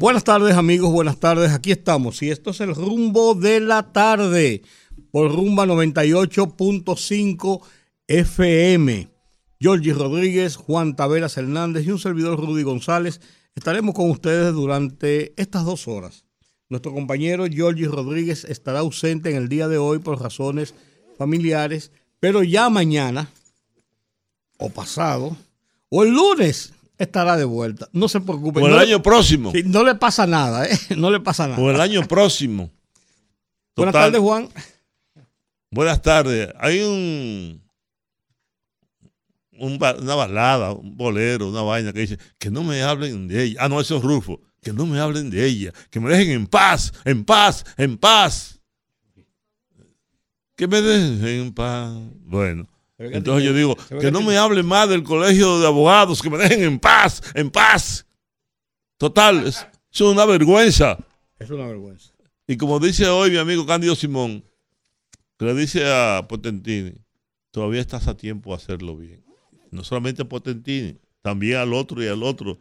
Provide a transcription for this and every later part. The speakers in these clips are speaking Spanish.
Buenas tardes amigos, buenas tardes. Aquí estamos y esto es el rumbo de la tarde por rumba 98.5 FM. Georgie Rodríguez, Juan Taveras Hernández y un servidor Rudy González estaremos con ustedes durante estas dos horas. Nuestro compañero Georgie Rodríguez estará ausente en el día de hoy por razones familiares, pero ya mañana o pasado o el lunes estará de vuelta. No se preocupe. O el año próximo. no le pasa nada, ¿eh? No le pasa nada. O el año próximo. Buenas tardes, Juan. Buenas tardes. Hay un, una balada, un bolero, una vaina que dice que no me hablen de ella. Ah, no, eso es Rufo. Que no me hablen de ella. Que me dejen en paz, en paz, en paz. Que me dejen en paz. Bueno. Entonces yo digo, que no me hablen más del colegio de abogados, que me dejen en paz, en paz. Total, es, es una vergüenza. Es una vergüenza. Y como dice hoy mi amigo Cándido Simón, que le dice a Potentini, todavía estás a tiempo de hacerlo bien. No solamente a Potentini, también al otro y al otro.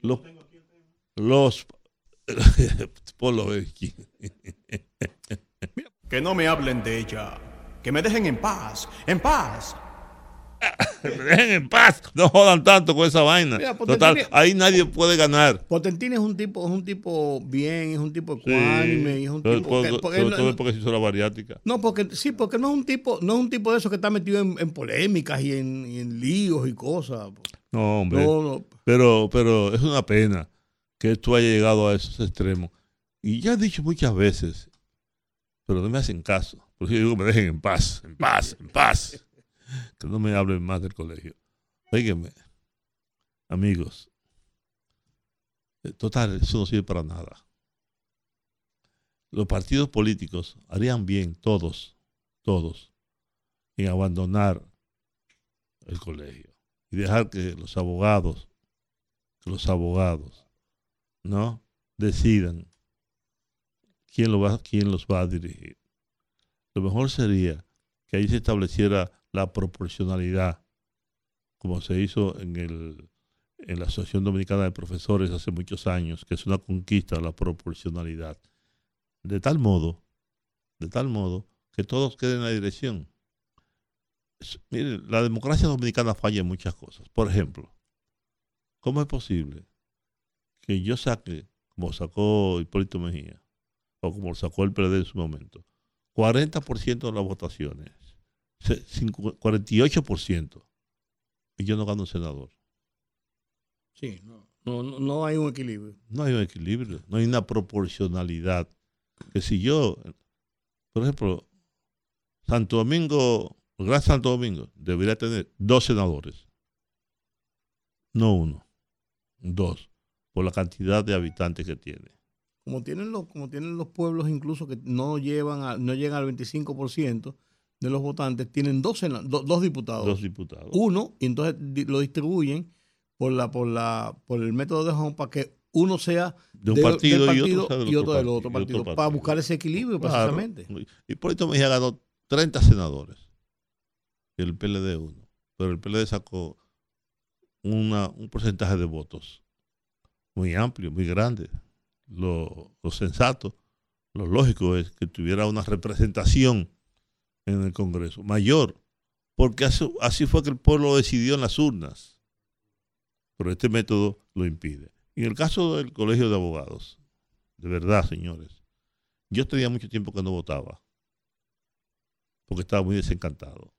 Los, los por lo que no me hablen de ella. Que me dejen en paz, en paz. me dejen en paz. No jodan tanto con esa vaina. Total, ahí nadie puede ganar. Potentini es un tipo, es un tipo bien, es un tipo ecuánime, es un tipo. Todo, porque, todo, todo porque se hizo la bariátrica. No, porque sí, porque no es un tipo, no es un tipo de esos que está metido en, en polémicas y en, y en, líos y cosas. No, hombre. No, no. Pero, pero es una pena que tú haya llegado a esos extremos. Y ya he dicho muchas veces, pero no me hacen caso. Por eso yo digo, me dejen en paz, en paz, en paz. Que no me hablen más del colegio. Óigame, amigos, eh, total, eso no sirve para nada. Los partidos políticos harían bien, todos, todos, en abandonar el colegio y dejar que los abogados, que los abogados, ¿no? Decidan quién, lo va, quién los va a dirigir. Lo mejor sería que ahí se estableciera la proporcionalidad, como se hizo en, el, en la Asociación Dominicana de Profesores hace muchos años, que es una conquista la proporcionalidad. De tal modo, de tal modo, que todos queden en la dirección. Mire, la democracia dominicana falla en muchas cosas. Por ejemplo, ¿cómo es posible que yo saque, como sacó Hipólito Mejía, o como sacó el PRD en su momento, 40% de las votaciones, 48%, y yo no gano un senador. Sí, no, no, no hay un equilibrio. No hay un equilibrio, no hay una proporcionalidad. Que si yo, por ejemplo, Santo Domingo, Gran Santo Domingo, debería tener dos senadores, no uno, dos, por la cantidad de habitantes que tiene como tienen los, como tienen los pueblos incluso que no llevan a, no llegan al 25% de los votantes, tienen dos, dos diputados. Dos diputados. Uno, y entonces lo distribuyen por la, por la, por el método de Home para que uno sea de un partido, partido, y otro, del otro partido, para buscar ese equilibrio precisamente. Y por esto Mejía ganó 30 senadores el PLD uno, pero el PLD sacó una, un porcentaje de votos muy amplio, muy grande lo, sensato, lo lógico es que tuviera una representación en el Congreso mayor, porque así, así fue que el pueblo decidió en las urnas. Pero este método lo impide. En el caso del Colegio de Abogados, de verdad, señores, yo tenía mucho tiempo que no votaba, porque estaba muy desencantado.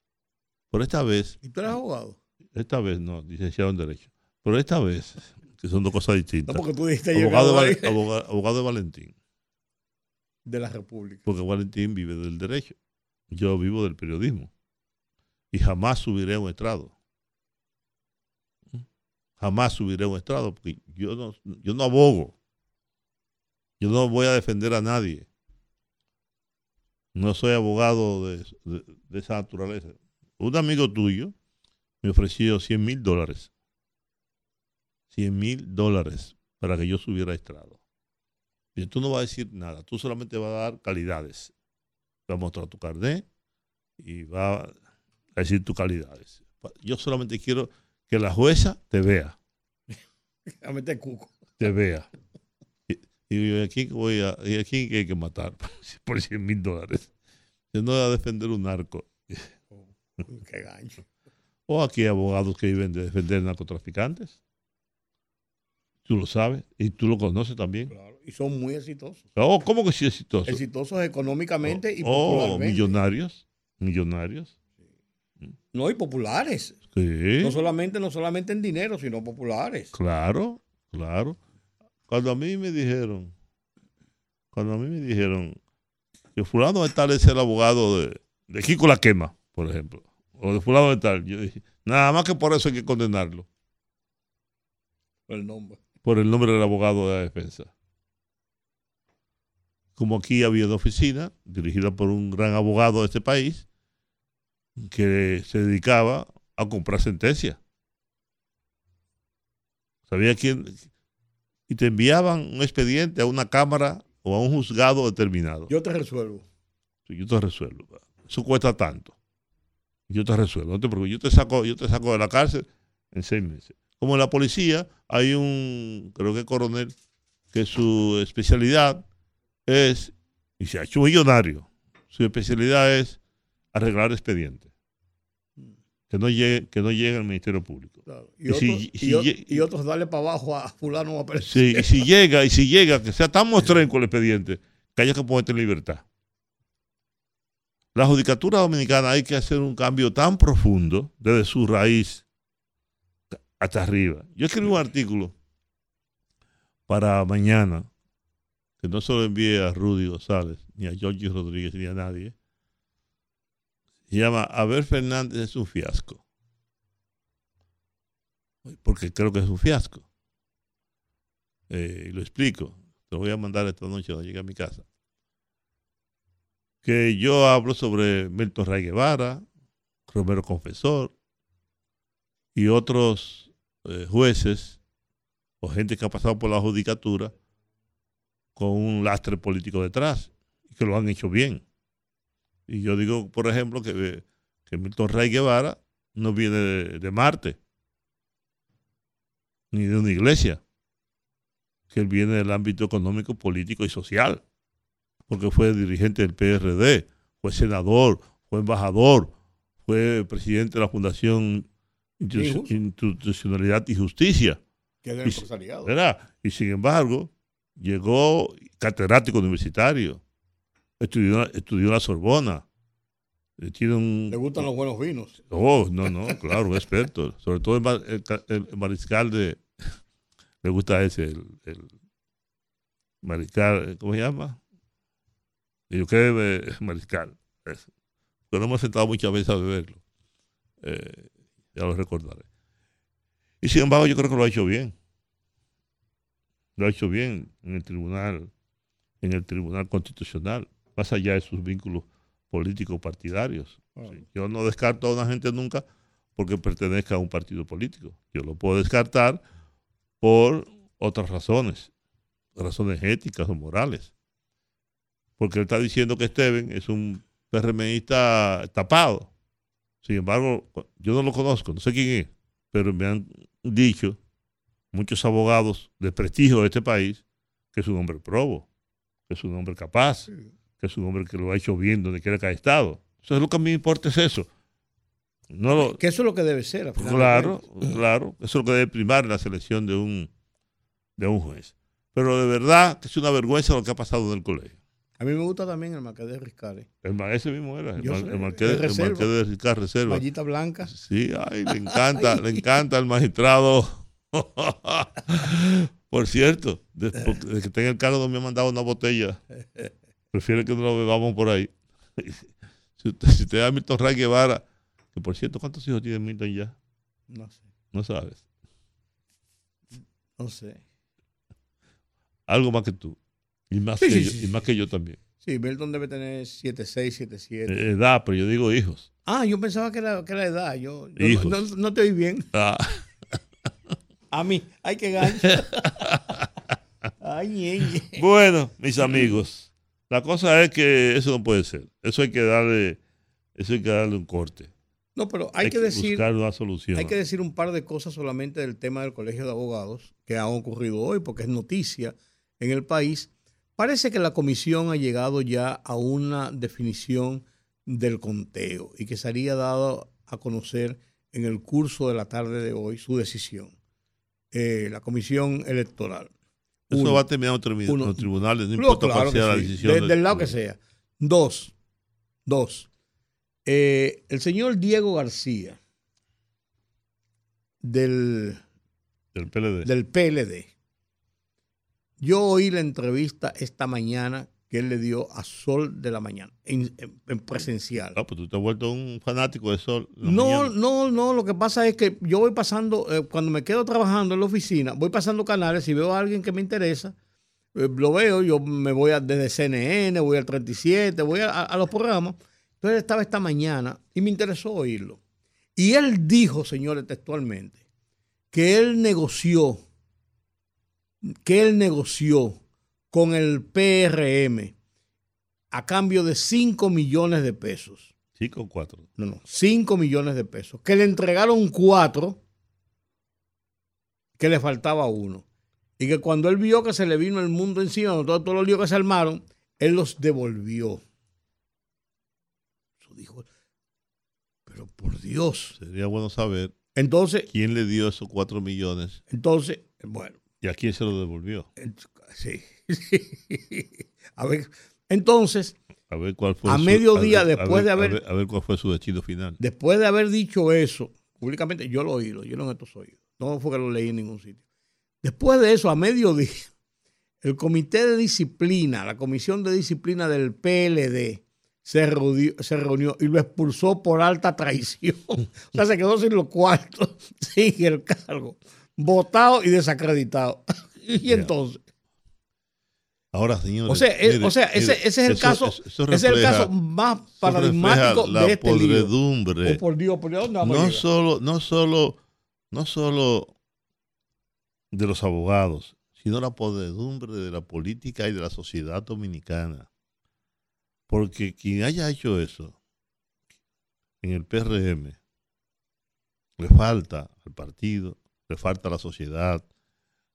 Pero esta vez... ¿Y tú eres abogado? Esta vez no, licenciado en Derecho. Pero esta vez que son dos cosas distintas. No, porque tú dijiste abogado, de, abogado, abogado de Valentín. De la República. Porque Valentín vive del derecho. Yo vivo del periodismo. Y jamás subiré a un estrado. Jamás subiré a un estrado porque yo no, yo no abogo. Yo no voy a defender a nadie. No soy abogado de, de- de esa naturaleza. Un amigo tuyo me ofreció 100 mil dólares. 100 mil dólares para que yo subiera a estrado. Y tú no vas a decir nada, tú solamente vas a dar calidades. Vas a mostrar tu carnet y vas a decir tus calidades. Yo solamente quiero que la jueza te vea A meter cuco. te vea. Y, y yo, ¿a quién voy a, y a quién hay que matar por 100 mil dólares? Yo no voy a defender un narco. Qué gancho. O aquí hay abogados que viven de defender narcotraficantes. Tú lo sabes y tú lo conoces también. Claro. Y son muy exitosos. Oh, ¿cómo que sí exitoso? Exitosos económicamente y oh, popularmente. millonarios. Millonarios. No, y populares. Sí. No solamente, no solamente en dinero, sino populares. Claro, claro. Cuando a mí me dijeron, cuando a mí me dijeron que fulano de tal es el abogado de, de Kiko La Quema, por ejemplo, o de fulano de tal, yo dije, nada más que por eso hay que condenarlo, El nombre. Por el nombre del abogado de la defensa. Como aquí había una oficina dirigida por un gran abogado de este país que se dedicaba a comprar sentencias. Sabía quién. Y te enviaban un expediente a una cámara o a un juzgado determinado. Yo te resuelvo. Yo te resuelvo. Eso cuesta tanto. Yo te resuelvo. No te preocupes. Yo te saco, yo te saco de la cárcel en seis meses. Como en la policía, hay un, creo que coronel, que su especialidad es, y se ha hecho millonario, su especialidad es arreglar expedientes. Que no llegue, que no llegue al Ministerio Público. Claro. Y otros, si y y otros darle para abajo a fulano o a. Sí, y si llega, y si llega, que sea tan mostrenco el expediente, que haya que ponerte en libertad. La judicatura dominicana hay que hacer un cambio tan profundo desde su raíz hasta arriba. Yo escribí un artículo para mañana, que no se lo envié a Rudy González, ni a Georgie Rodríguez, ni a nadie. Se llama Abel Fernández es un fiasco. Porque creo que es un fiasco. Eh, y lo explico. Te lo voy a mandar esta noche cuando llegue a mi casa. Que yo hablo sobre Milton Ray Guevara, Romero Confesor y otros eh, jueces o gente que ha pasado por la judicatura con un lastre político detrás y que lo han hecho bien. Y yo digo, por ejemplo, que, eh, que Milton Ray Guevara no viene de, de Marte ni de una iglesia, que él viene del ámbito económico, político y social, porque fue dirigente del PRD, fue senador, fue embajador, fue presidente de la Fundación. Institucionalidad y Justicia, Que es empresariado. ¿verdad? Y sin embargo, llegó catedrático universitario, estudió, estudió la Sorbona, eh, tiene un... Le gustan los buenos vinos. Oh, no, no, claro, un experto. Sobre todo el, el el mariscal de. Me gusta ese, el, el mariscal, ¿cómo se llama? Yo creo que mariscal. ese. Pero no hemos sentado muchas veces a beberlo. Eh, ya lo recordaré. Y sin embargo, yo creo que lo ha hecho bien. Lo ha hecho bien en el tribunal, en el tribunal constitucional, más allá de sus vínculos políticos partidarios. Sí, Yo no descarto a una gente nunca porque pertenezca a un partido político. Yo lo puedo descartar por otras razones, razones éticas o morales. Porque él está diciendo que Steven es un PRMista tapado. Sin embargo, yo no lo conozco, no sé quién es, pero me han dicho muchos abogados de prestigio de este país que es un hombre probo, que es un hombre capaz, que es un hombre que lo ha hecho bien donde quiera que ha estado. Entonces, lo que a mí me importa es eso. No lo, Que eso es lo que debe ser. Claro, claro. Eso es lo que debe primar en la selección de un, de un juez. Pero de verdad que es una vergüenza lo que ha pasado en el colegio. A mí me gusta también el marqués de Riscari. El ese mismo era, el, Yo ma- sé, el marqués, de el reserva. marqués de Ricardo Reserva. Mallita blanca. Sí, ay, le encanta, le encanta al magistrado. Por cierto, desde, desde que tenga el cargo me ha mandado una botella. Prefiere que no lo bebamos por ahí. Si usted, si usted da Milton Ray Guevara, que por cierto, ¿cuántos hijos tiene Milton ya? No sé. No sabes. No sé. Algo más que tú. Y más, Sí, que, sí, yo, sí, y más que yo también. Sí, Milton debe tener 76, 77. Eh, Edad, pero yo digo hijos. ah, yo pensaba que era, que era edad. Yo, yo Hijos. no, no- no te oí bien. Ah, A mí, hay que gancho. Ay, ñeñe. bueno, mis amigos, la cosa es que eso no puede ser. Eso hay que darle, eso hay que darle un corte. No, pero hay, que, decir, buscar una solución. hay que decir un par de cosas solamente del tema del Colegio de Abogados que han ocurrido hoy, porque es noticia en el país. Parece que la comisión ha llegado ya a una definición del conteo y que sería dado a conocer en el curso de la tarde de hoy su decisión. Eh, la comisión electoral. Eso Uno. va a terminar en los tribunales, no importa claro cuál sea la decisión. de- del lado que sea. Dos, dos. Eh, el señor Diego García, del, Del PLD. del PLD, yo oí la entrevista esta mañana que él le dio a Sol de la Mañana, en, en- en presencial. Ah, pues tú te has vuelto un fanático de Sol. la No, mañana. no, no, lo que pasa es que yo voy pasando, eh, cuando me quedo trabajando en la oficina, voy pasando canales y veo a alguien que me interesa, eh, lo veo, yo me voy a, desde CNN, voy al 37, voy a, a los programas. Entonces él estaba esta mañana y me interesó oírlo. Y él dijo, señores, textualmente, que él negoció, que él negoció con el PRM a cambio de 5 millones de pesos. Cinco o cuatro. No, no, 5 millones de pesos. Que le entregaron 4, que le faltaba uno. Y que cuando él vio que se le vino el mundo encima, todos, todos los líos que se armaron, él los devolvió. Eso dijo. Pero por Dios. Sería bueno saber Entonces, quién le dio esos cuatro millones entonces, bueno, y a quién se lo devolvió. sí, sí. A ver, entonces, A ver cuál fue A su- mediodía, a ver- después a ver- de haber- A ver, cuál fue su destino final. después de haber dicho eso, públicamente, yo lo oí, lo oyeron estos oídos. No fue que lo leí en ningún sitio. Después de eso, a mediodía, el comité de disciplina, la comisión de disciplina del PLD, se reunió, se reunió y lo expulsó por alta traición. O sea, se quedó sin los cuartos, sin el cargo, votado y desacreditado. Y entonces, Ahora, señores. o sea, es- mire, o sea, ese, mire, ese es el eso- caso, eso- es el caso más paradigmático la de este lío. podredumbre. Oh, por Dios, por Dios, ¿dónde vamos a no solo, no solo, no solo de los abogados, sino la podredumbre de la política y de la sociedad dominicana. Porque quien haya hecho eso en el PRM, le falta al partido, le falta a la sociedad,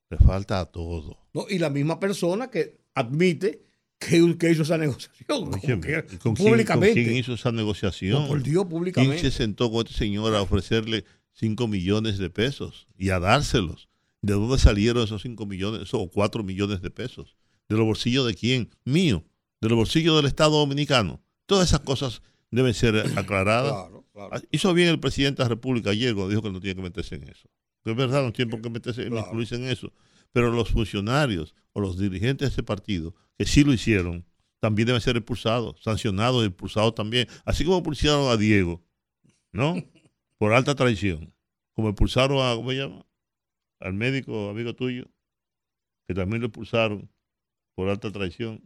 le falta a todo. ¿no? Y la misma persona que admite que, que hizo esa negociación como Óyeme, que ¿y ¿Con, quién, públicamente. con quién hizo esa negociación? No, por Dios, ¿Quién públicamente. se sentó con este señor a ofrecerle 5 millones de pesos y a dárselos? ¿De dónde salieron esos 5 millones, esos 4 millones de pesos? ¿De los bolsillos de quién? Mío. ¿De los bolsillos del Estado Dominicano? Todas esas cosas deben ser aclaradas. Claro, claro. Ah, Hizo bien el presidente de la República ayer cuando dijo que no tiene que meterse en eso. Es verdad, no tiene por qué meterse, Claro. incluirse en eso. Pero los funcionarios o los dirigentes de ese partido, que sí lo hicieron, también deben ser expulsados, sancionados y expulsados también. Así como expulsaron a Diego, ¿no? Por alta traición. Como expulsaron a, ¿cómo se llama? Al médico amigo tuyo, que también lo expulsaron por alta traición.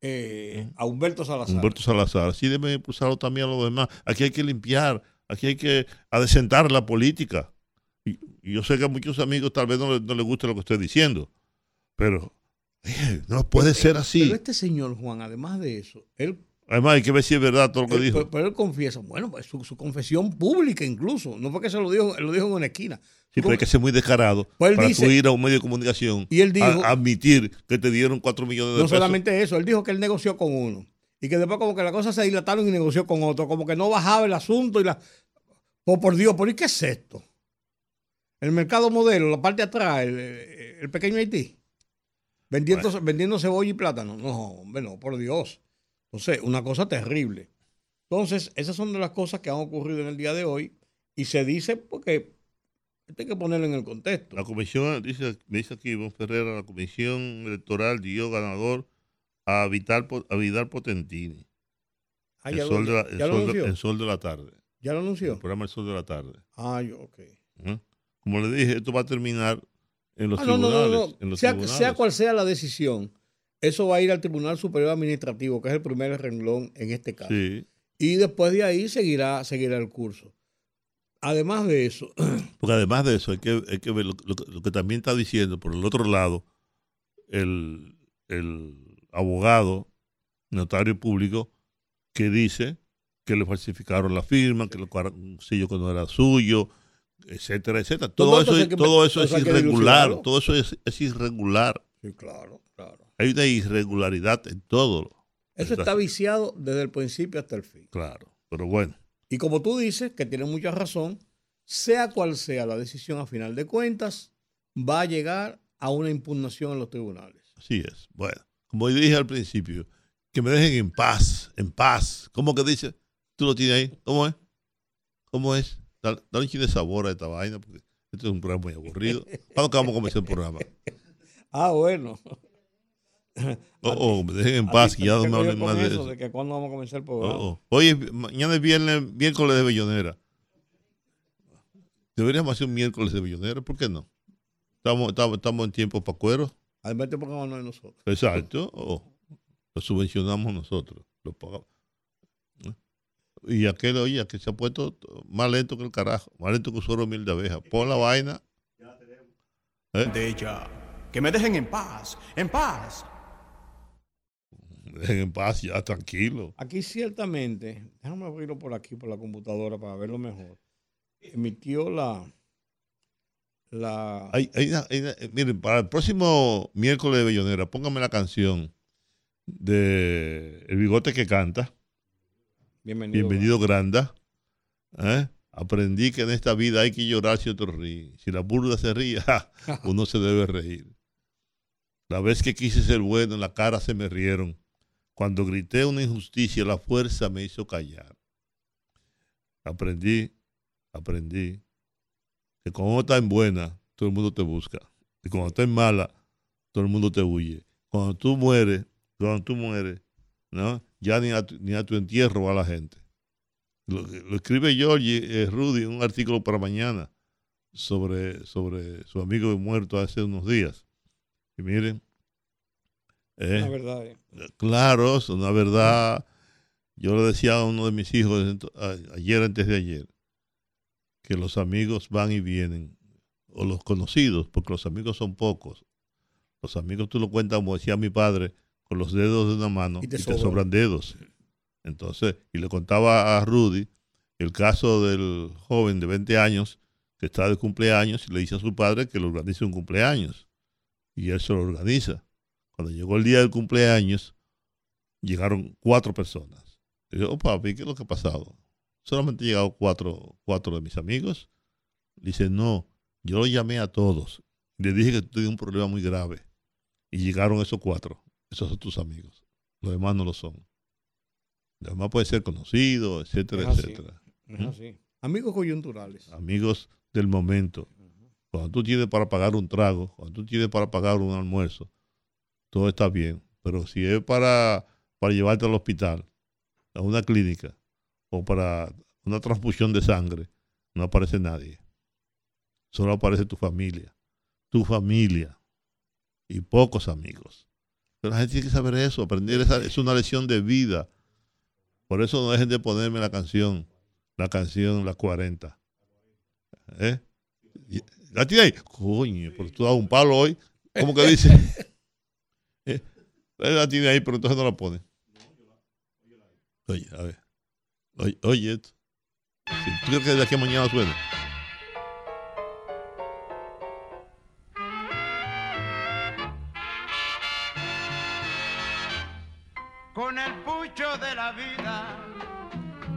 Eh, a Humberto Salazar. Humberto Salazar. Así deben impulsarlo también a los demás. Aquí hay que limpiar, aquí hay que adecentar la política. Y, y yo sé que a muchos amigos tal vez no, no les guste lo que estoy diciendo, pero eh, no puede ser así. Pero este señor, Juan, además de eso, él, Además, hay que ver si es verdad todo lo que él- dijo. pero, pero él confiesa, bueno, pues su, su confesión pública incluso, no fue que se lo dijo, él lo dijo en una esquina. Sí, pero hay que ser muy descarado Pues para dice- tú ir a un medio de comunicación Y él dijo- a, admitir que te dieron 4 millones de No pesos. solamente eso, él dijo que él negoció con uno. Y que después como que las cosas se dilataron y negoció con otro. Como que no bajaba el asunto y la... Oh, por Dios, ¿por qué es esto? El mercado modelo, la parte de atrás, el, el pequeño Haití. Vendiendo, vendiendo cebolla y plátano. No, hombre, no, por Dios. Entonces, una cosa terrible. Entonces, esas son de las cosas que han ocurrido en el día de hoy. Y se dice porque esto hay que ponerlo en el contexto. La comisión, dice, me dice aquí Ivonne Ferreira, la comisión electoral dio ganador a Vital, Po- a Vidal Potentini. Ah, el, ya, sol lo, de la, el sol de- el sol de la tarde. ¿Ya lo El anunció? programa El Sol de la Tarde. Ah, yo, ok. ¿eh? Como le dije, esto va a terminar en los Ah, no, no, tribunales. no, no. En los Sea, tribunales. sea cual sea la decisión, eso va a ir al Tribunal Superior Administrativo, que es el primer renglón en este caso. Sí. Y después de ahí seguirá, seguirá el curso. Además de eso, Porque además de eso, hay que, hay que ver lo, lo que- lo que también está diciendo, por el otro lado, el, el abogado, notario público, que dice que le falsificaron la firma, que le un sello que no era suyo, etcétera, etcétera. Todo, eso, es- todo eso es irregular, todo eso es, es irregular. sí, claro, claro. Hay una irregularidad en todo. Eso está viciado desde el principio hasta el fin. Claro, pero bueno, Y como tú dices, que tiene mucha razón, sea cual sea la decisión a final de cuentas, va a llegar a una impugnación en los tribunales. así es. Bueno, como dije al principio, que me dejen en paz, en paz. ¿Cómo que dice? ¿Tú lo tienes ahí? ¿Cómo es? ¿Cómo es? Dale, dale un chin de sabor a esta vaina, porque este es un programa muy aburrido. ¿Cuándo que vamos a comenzar el programa? Ah, bueno. Oh, oh, me dejen en paz, que ya no me hablen más de eso, de que cuándo vamos a comenzar el programa. Oh, oh. Oye, mañana es viernes, miércoles de Bellonera. Deberíamos hacer un miércoles de Bellonera, ¿por qué no? Estamos, estamos, estamos en tiempo para cueros. Además, este programa no es nosotros. Exacto. Oh, lo subvencionamos nosotros. Lo pagamos. ¿Eh? Y aquel, oye, aquel se ha puesto más lento que el carajo, más lento que un suero mil de abeja. Pon la vaina. de ella. Que me dejen en paz, en paz. Dejen en paz ya, tranquilo. Aquí ciertamente, déjame abrirlo por aquí, por la computadora, para verlo mejor. Emitió la... la Hay- hay una- hay una- eh, miren, para el próximo miércoles de Bellonera, póngame la canción de El Bigote que canta. Bienvenido. Bienvenido, Granda. ¿Eh? Aprendí que en esta vida hay que llorar si otro ríe. Si la burda se ríe, ja, uno se debe reír. La vez que quise ser bueno, en la cara se me rieron. Cuando grité una injusticia, la fuerza me hizo callar. Aprendí, aprendí que cuando estás en buena, todo el mundo te busca. Y cuando estás en mala, todo el mundo te huye. Cuando tú mueres, cuando tú mueres, ¿no? Ya ni a tu, ni a tu entierro va la gente. Lo, lo escribe Georgie eh, Rudy en un artículo para mañana sobre, sobre su amigo muerto hace unos días. Y miren, eh, La verdad, eh. claro, es una verdad. Yo le decía a uno de mis hijos ayer, antes de ayer, que los amigos van y vienen, o los conocidos, porque los amigos son pocos. Los amigos tú lo cuentas, como decía mi padre, con los dedos de una mano Y y te sobran. dedos. Entonces, y le contaba a Rudy el caso del joven de 20 años que está de cumpleaños y le dice a su padre que le organice un cumpleaños. Y él se lo organiza. Cuando llegó el día del cumpleaños, llegaron cuatro personas. Y yo, oh, papi, ¿qué es lo que ha pasado? Solamente han llegado cuatro, cuatro de mis amigos. Dice, no, yo lo llamé a todos. Le dije que tenías un problema muy grave. Y llegaron esos cuatro. Esos son tus amigos. Los demás no lo son. Los demás pueden ser conocidos, etcétera, Es así. etcétera. Es así. Amigos coyunturales. Amigos del momento. Cuando tú tienes para pagar un trago, cuando tú tienes para pagar un almuerzo, todo está bien. Pero si es para, para llevarte al hospital, a una clínica, o para una transfusión de sangre, no aparece nadie. Solo aparece tu familia. Tu familia. Y pocos amigos. Pero la gente tiene que saber eso, aprender esa, es una lección de vida. Por eso no dejen de ponerme la canción, la canción La 40. ¿Eh? ¿La tiene ahí? Coño, pero tú das un palo hoy. ¿Cómo que dice? ¿Eh? La tiene ahí, pero entonces no la pone. Oye, a ver. Oye, oye esto. ¿Tú crees que de aquí a mañana suena?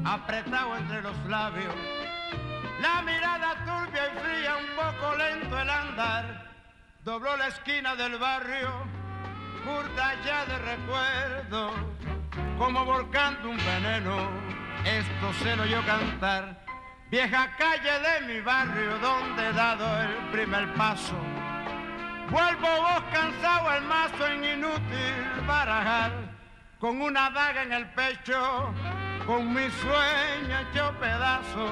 Apretado entre los labios, la mirada turbia y fría, un poco lento el andar, dobló la esquina del barrio, curta ya de recuerdo, como volcando un veneno, esto se lo oyó cantar, vieja calle de mi barrio donde he dado el primer paso. Vuelvo vos cansado el mazo en inútil barajar, con una daga en el pecho, con mi sueño hecho pedazo,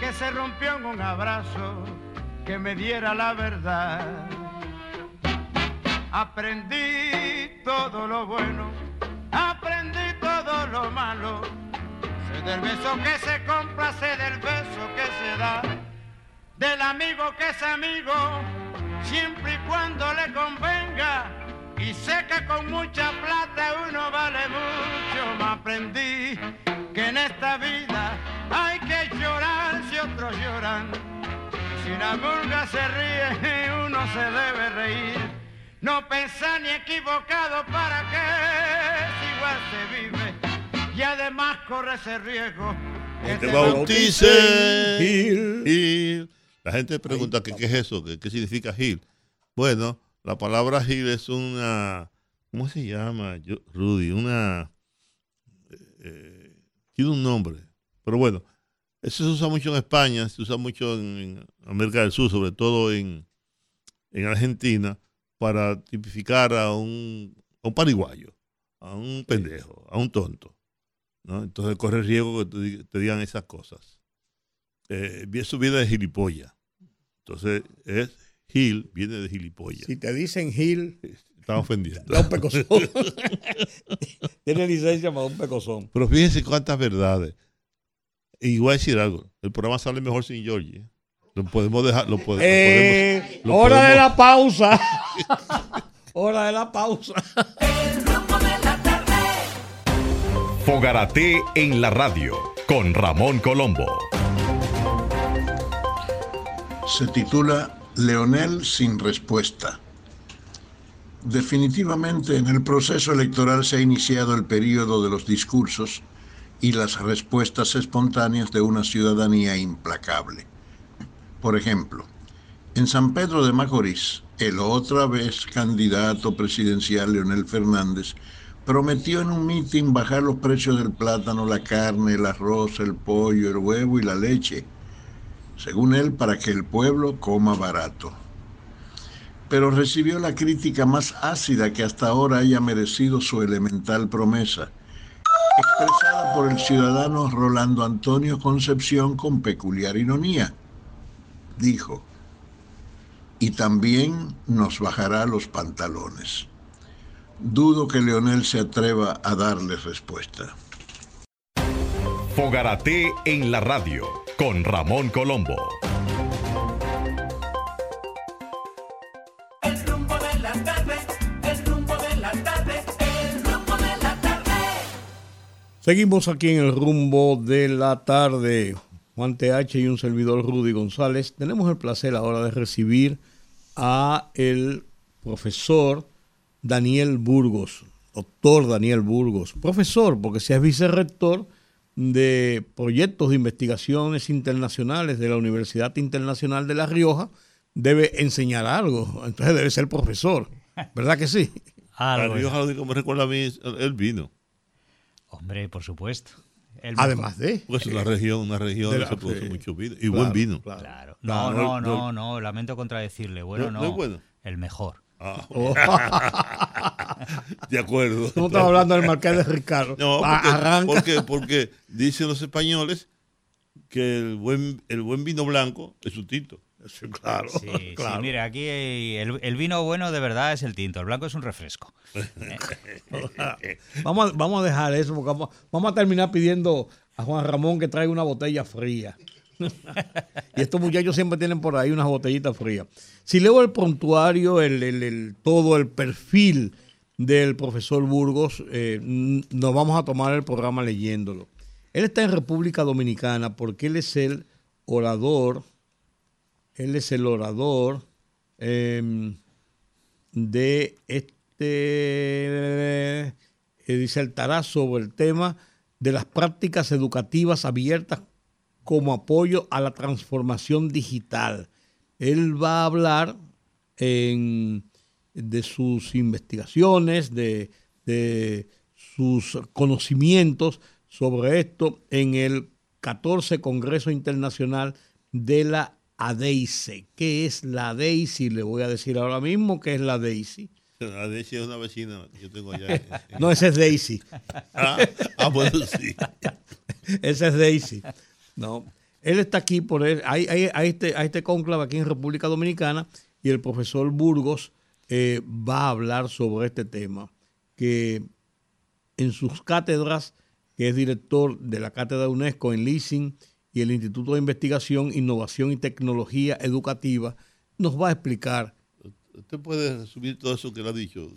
que se rompió en un abrazo que me diera la verdad. Aprendí todo lo bueno, aprendí todo lo malo. Sé del beso que se compra, sé del beso que se da, del amigo que es amigo, siempre y cuando le convenga. Y sé que con mucha plata uno vale mucho, me aprendí que en esta vida hay que llorar si otros lloran. Si la vulga se ríe, uno se debe reír. No pensar ni equivocado para que si igual se vive y además corre ese riesgo. Que te te bauticen. Gil. Gil. La gente pregunta que, qué es eso, ¿Qué, qué significa Gil. Bueno, la palabra Gil es una, ¿cómo se llama? Yo, Rudy, una, eh, tiene un nombre, pero bueno, eso se usa mucho en España, se usa mucho en, en América del Sur, sobre todo en, en Argentina, para tipificar a un, a un pariguayo, a un pendejo, a un tonto. ¿no? Entonces corre riesgo que te, te digan esas cosas. Eh, eso viene de gilipollas. Entonces, es Gil, viene de gilipollas. Si te dicen Gil, Estaba ofendiendo. da un pecozón. Tiene licencia para un pecozón. Pero fíjense cuántas verdades. Y voy a decir algo. El programa sale mejor sin Georgie. ¿eh? Lo podemos dejar. Lo, pode- lo podemos, lo hora de la pausa. hora de la pausa. Fogarate en la radio con Ramón Colombo. se titula Leonel sin respuesta. Definitivamente en el proceso electoral se ha iniciado el periodo de los discursos y las respuestas espontáneas de una ciudadanía implacable. Por ejemplo, en San Pedro de Macorís, el otra vez candidato presidencial Leonel Fernández prometió en un mitin bajar los precios del plátano, la carne, el arroz, el pollo, el huevo y la leche según él, para que el pueblo coma barato. Pero recibió la crítica más ácida que hasta ahora haya merecido su elemental promesa, expresada por el ciudadano Rolando Antonio Concepción con peculiar ironía. Dijo, y también nos bajará los pantalones. Dudo que Leonel se atreva a darle respuesta. Fogarate en la radio con Ramón Colombo. El rumbo de la tarde, el rumbo de la tarde, el rumbo de la tarde. Seguimos aquí en el rumbo de la tarde. Juan TH y un servidor Rudy González. Tenemos el placer ahora de recibir a el profesor Daniel Burgos, doctor Daniel Burgos, profesor, porque si es vicerrector de proyectos de investigaciones internacionales de la Universidad Internacional de La Rioja, debe enseñar algo, entonces debe ser profesor, ¿verdad que sí? La. Rioja, lo único que me recuerda a mí es el, vino. Hombre, por supuesto. El Además de... Porque es una región, una región De que la- se produce mucho vino. Y Claro, buen vino. claro. Claro. Claro, No, no, no, no, no, lamento contradecirle. Bueno, ¿No- no. no es bueno? El mejor. Ah, Oh. de acuerdo. No estaba hablando del marqués de Ricardo. No, Ah, porque, Arranca. porque, porque dicen los españoles que el buen, el buen vino blanco es un tinto. Sí, claro, Sí, sí, claro. mire, aquí el, el vino bueno de verdad es el tinto. El blanco es un refresco. Vamos, a, vamos a dejar eso porque vamos, vamos a terminar pidiendo a Juan Ramón que traiga una botella fría. y estos muchachos siempre tienen por ahí unas botellitas frías. Si leo el prontuario, el, el- el- todo el perfil del profesor Burgos, eh, nos vamos a tomar el programa leyéndolo. Él está en República Dominicana porque él es el orador, él es el orador em, de este, eh, disertará sobre el tema de las prácticas educativas abiertas como apoyo a la transformación digital. Él va a hablar en- de sus investigaciones, de, de sus conocimientos sobre esto en el 14 Congreso Internacional de la ADEICE. ¿Qué es la ADEICE? Le voy a decir ahora mismo qué es la ADEICE. La de es una vecina que yo tengo allá. en- No, ese es Daisy. ah, ah, bueno, sí. Ese es Daisy. No. Él está aquí por él. Hay, hay- hay este, hay este cónclave aquí en República Dominicana y el profesor Burgos eh, va a hablar sobre este tema. que en sus cátedras, que es director de la cátedra UNESCO en Leasing y el Instituto de Investigación, Innovación y Tecnología Educativa, nos va a explicar. ¿Usted puede resumir todo eso que le ha dicho?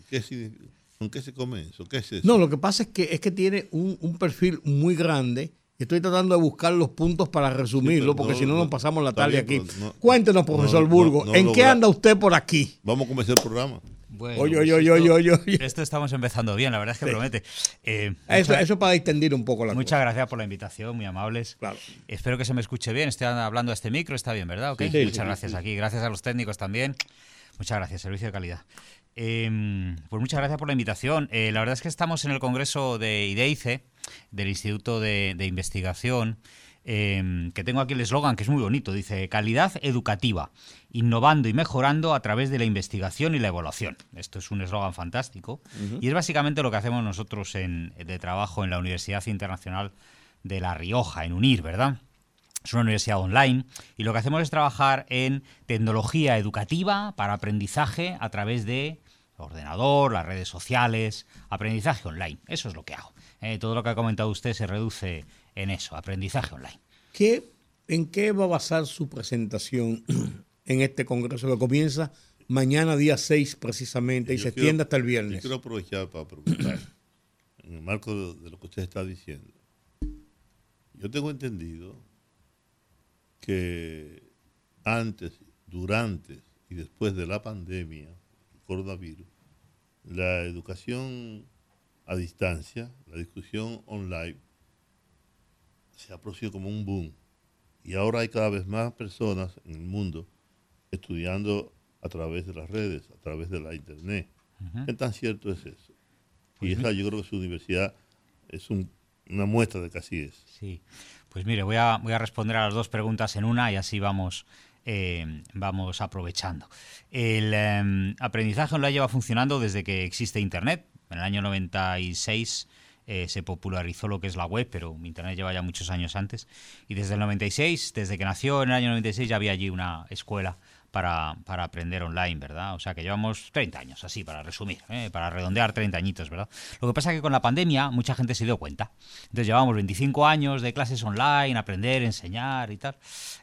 ¿Con qué se come eso? ¿Qué es eso? No, lo que pasa es que, es que tiene un, un perfil muy grande. Estoy tratando de buscar los puntos para resumirlo, porque no, si no no, nos pasamos la tarde aquí. no- Cuéntenos, profesor no, Burgo, no, no ¿en qué anda usted por aquí? Vamos a comenzar el programa. Bueno, Oye, pues oye, oye, esto- oye, oye. Esto estamos empezando bien, la verdad es que promete. Eh, Eso, muchas- eso para extender un poco la Muchas cosa. gracias por la invitación, muy amables. Claro. Espero que se me escuche bien. Estoy hablando a este micro, está bien, ¿verdad? Ok. Sí, sí, Muchas sí, gracias sí. aquí. Gracias a los técnicos también. Muchas gracias, servicio de calidad. Eh, pues muchas gracias por la invitación. Eh, la verdad es que estamos en el Congreso de IDEICE, del Instituto de, de Investigación, eh, que tengo aquí el eslogan que es muy bonito. Dice, calidad educativa, innovando y mejorando a través de la investigación y la evaluación. Esto es un eslogan fantástico y es básicamente lo que hacemos nosotros en, de trabajo en la Universidad Internacional de La Rioja, en UNIR, ¿verdad? Es una universidad online y lo que hacemos es trabajar en tecnología educativa para aprendizaje a través de ordenador, las redes sociales, aprendizaje online. Eso es lo que hago. Eh, todo lo que ha comentado usted se reduce en eso, aprendizaje online. ¿Qué, ¿En qué va a basar su presentación en este congreso que comienza mañana, día 6 precisamente, y Yo se quiero- extiende hasta el Yo viernes? quiero aprovechar para preguntar, en el marco de, de lo que usted está diciendo. Yo tengo entendido que antes, durante y después de la pandemia, coronavirus, la educación a distancia, la discusión online, se ha producido como un boom. Y ahora hay cada vez más personas en el mundo estudiando a través de las redes, a través de la internet. ¿Qué tan cierto es eso? Y esa yo creo que su universidad es un- una muestra de que así es. Sí, pues mire, voy a, voy a responder a las dos preguntas en una y así vamos, eh, vamos aprovechando. El eh, aprendizaje online lleva funcionando desde que existe Internet. En el año 96 eh, se popularizó lo que es la web, pero Internet lleva ya muchos años antes. Y desde el 96, desde que nació en el año 96, ya había allí una escuela para, para aprender online, ¿verdad? O sea que llevamos 30 años, así, para resumir, ¿eh? para redondear 30 añitos, ¿verdad? Lo que pasa es que con la pandemia mucha gente se dio cuenta. Entonces llevamos 25 años de clases online, aprender, enseñar y tal.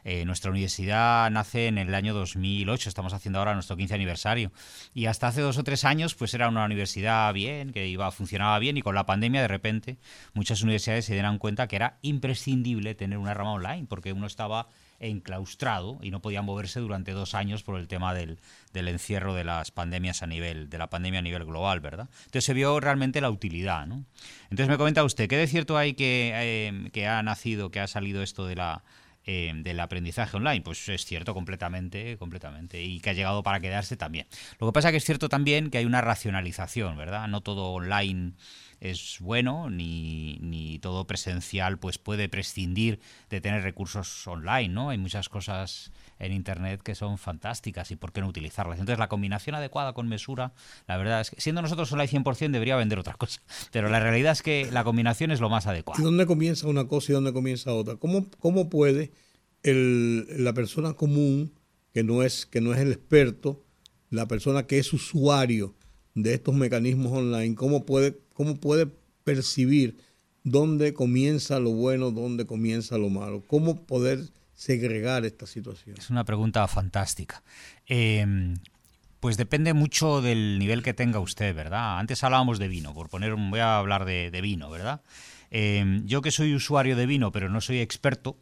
Eh, nuestra universidad nace en el año 2008, estamos haciendo ahora nuestro 15 aniversario. Y hasta hace dos o tres años, pues era una universidad bien, que iba, funcionaba bien, y con la pandemia, de repente, muchas universidades se dieron cuenta que era imprescindible tener una rama online, porque uno estaba enclaustrado y no podía moverse durante dos años por el tema del, del encierro de las pandemias a nivel, de la pandemia a nivel global, ¿verdad? Entonces se vio realmente la utilidad, ¿no? Entonces me comenta usted, ¿qué de cierto hay que, eh, que ha nacido, que ha salido esto de la eh, del aprendizaje online, pues es cierto completamente, completamente, y que ha llegado para quedarse también. Lo que pasa que es cierto también que hay una racionalización, ¿verdad? No todo online es bueno, ni, ni todo presencial pues puede prescindir de tener recursos online, ¿no? Hay muchas cosas en internet que son fantásticas y por qué no utilizarlas. Entonces la combinación adecuada con mesura, la verdad es que siendo nosotros online 100% debería vender otra cosa, pero la realidad es que la combinación es lo más ¿Y adecuado. dónde comienza una cosa y dónde comienza otra? ¿Cómo, cómo puede el- la persona común, que no, es, que no es el experto, la persona que es usuario de estos mecanismos online, cómo puede, cómo puede percibir dónde comienza lo bueno, dónde comienza lo malo? ¿Cómo poder segregar esta situación? Es una pregunta fantástica. Eh, pues depende mucho del nivel que tenga usted, ¿verdad? Antes hablábamos de vino, por poner un, voy a hablar de, de vino, ¿verdad? Eh, yo que soy usuario de vino, pero no soy experto,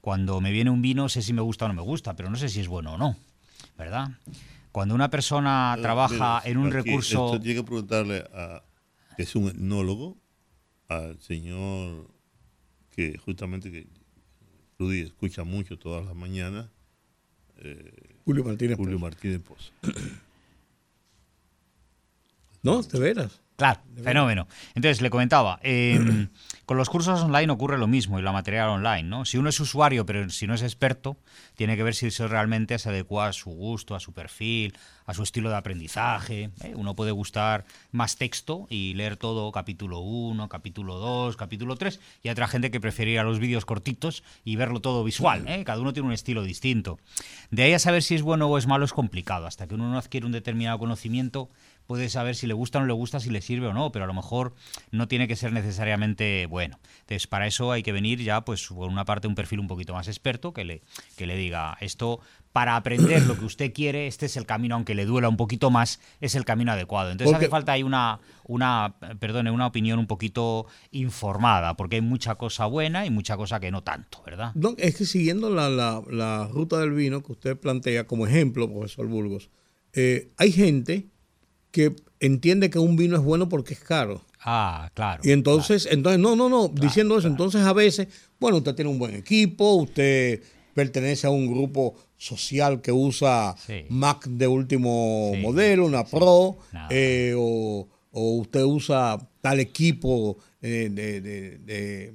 cuando me viene un vino sé si me gusta o no me gusta, pero no sé si es bueno o no, ¿verdad? Cuando una persona Eh, trabaja en un aquí, recurso... Esto tiene que preguntarle a, que es un etnólogo, al señor que justamente que Rudy escucha mucho todas las mañanas, eh, Julio Martínez. Julio Pozo. Martínez Pozo. No, de veras. Claro, fenómeno. Entonces, le comentaba, eh, con los cursos online ocurre lo mismo y la material online, ¿no? Si uno es usuario, pero si no es experto, tiene que ver si eso realmente se adecua a su gusto, a su perfil, a su estilo de aprendizaje. ¿eh? Uno puede gustar más texto y leer todo capítulo 1, capítulo 2, capítulo 3, y hay otra gente que prefiere ir a los vídeos cortitos y verlo todo visual, ¿eh? Cada uno tiene un estilo distinto. De ahí a saber si es bueno o es malo es complicado. Hasta que uno no adquiere un determinado conocimiento, puede saber si le gusta o no le gusta, si le sirve o no, pero a lo mejor no tiene que ser necesariamente bueno. Entonces, para eso hay que venir ya, pues, por una parte, un perfil un poquito más experto que le, que le diga esto. Para aprender lo que usted quiere, este es el camino, aunque le duela un poquito más, es el camino adecuado. Entonces Porque- hace falta ahí una, una, perdone, una opinión un poquito informada, porque hay mucha cosa buena y mucha cosa que no tanto, ¿verdad? Es que siguiendo la, la- la ruta del vino que usted plantea como ejemplo, profesor Burgos, eh, hay gente que entiende que un vino es bueno porque es caro. Ah, claro. Y entonces, entonces no, no, no, diciendo eso, entonces a veces, bueno, usted tiene un buen equipo, usted pertenece a un grupo social que usa Sí. Mac de último Sí, modelo, una Pro, eh, o, o usted usa tal equipo eh, de, de- de-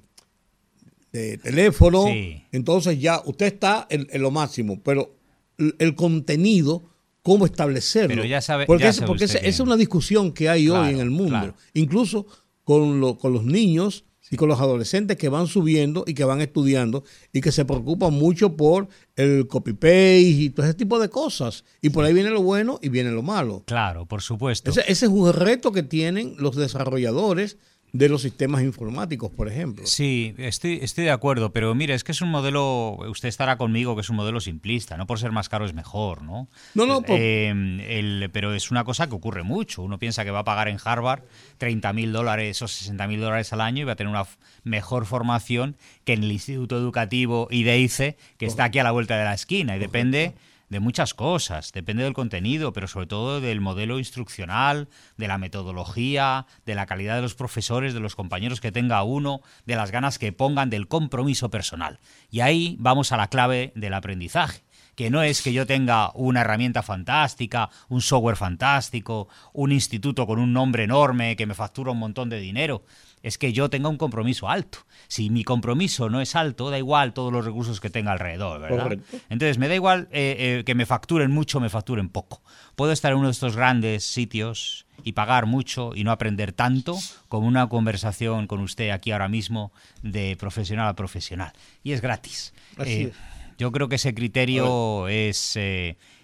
de teléfono, entonces ya usted está en, en lo máximo, pero el, el contenido, ¿cómo establecerlo? Pero ya sabe- porque ya es- sabe porque esa- es una discusión que hay hoy en el mundo, claro. incluso con, lo- con los niños y con los adolescentes que van subiendo y que van estudiando y que se preocupan mucho por el copy-paste y todo ese tipo de cosas. Y por ahí viene lo bueno y viene lo malo. Claro, por supuesto. Ese, ese es un reto que tienen los desarrolladores de los sistemas informáticos, por ejemplo. Sí, estoy, estoy de acuerdo, pero mire, es que es un modelo, usted estará conmigo que es un modelo simplista, no por ser más caro es mejor, ¿no? No, no, por- Eh, el- pero es una cosa que ocurre mucho. Uno piensa que va a pagar en Harvard 30 mil dólares o 60 mil dólares al año y va a tener una mejor formación que en el Instituto Educativo IDEICE, que está aquí a la vuelta de la esquina y depende de muchas cosas, depende del contenido, pero sobre todo del modelo instruccional, de la metodología, de la calidad de los profesores, de los compañeros que tenga uno, de las ganas que pongan, del compromiso personal. Y ahí vamos a la clave del aprendizaje que no es que yo tenga una herramienta fantástica, un software fantástico, un instituto con un nombre enorme que me factura un montón de dinero, es que yo tenga un compromiso alto. Si mi compromiso no es alto, da igual todos los recursos que tenga alrededor, ¿verdad? Correcto. Entonces, me da igual eh, eh, que me facturen mucho o me facturen poco. Puedo estar en uno de estos grandes sitios y pagar mucho y no aprender tanto como una conversación con usted aquí ahora mismo de profesional a profesional. Y es gratis. Así Eh, es. Yo creo que ese criterio es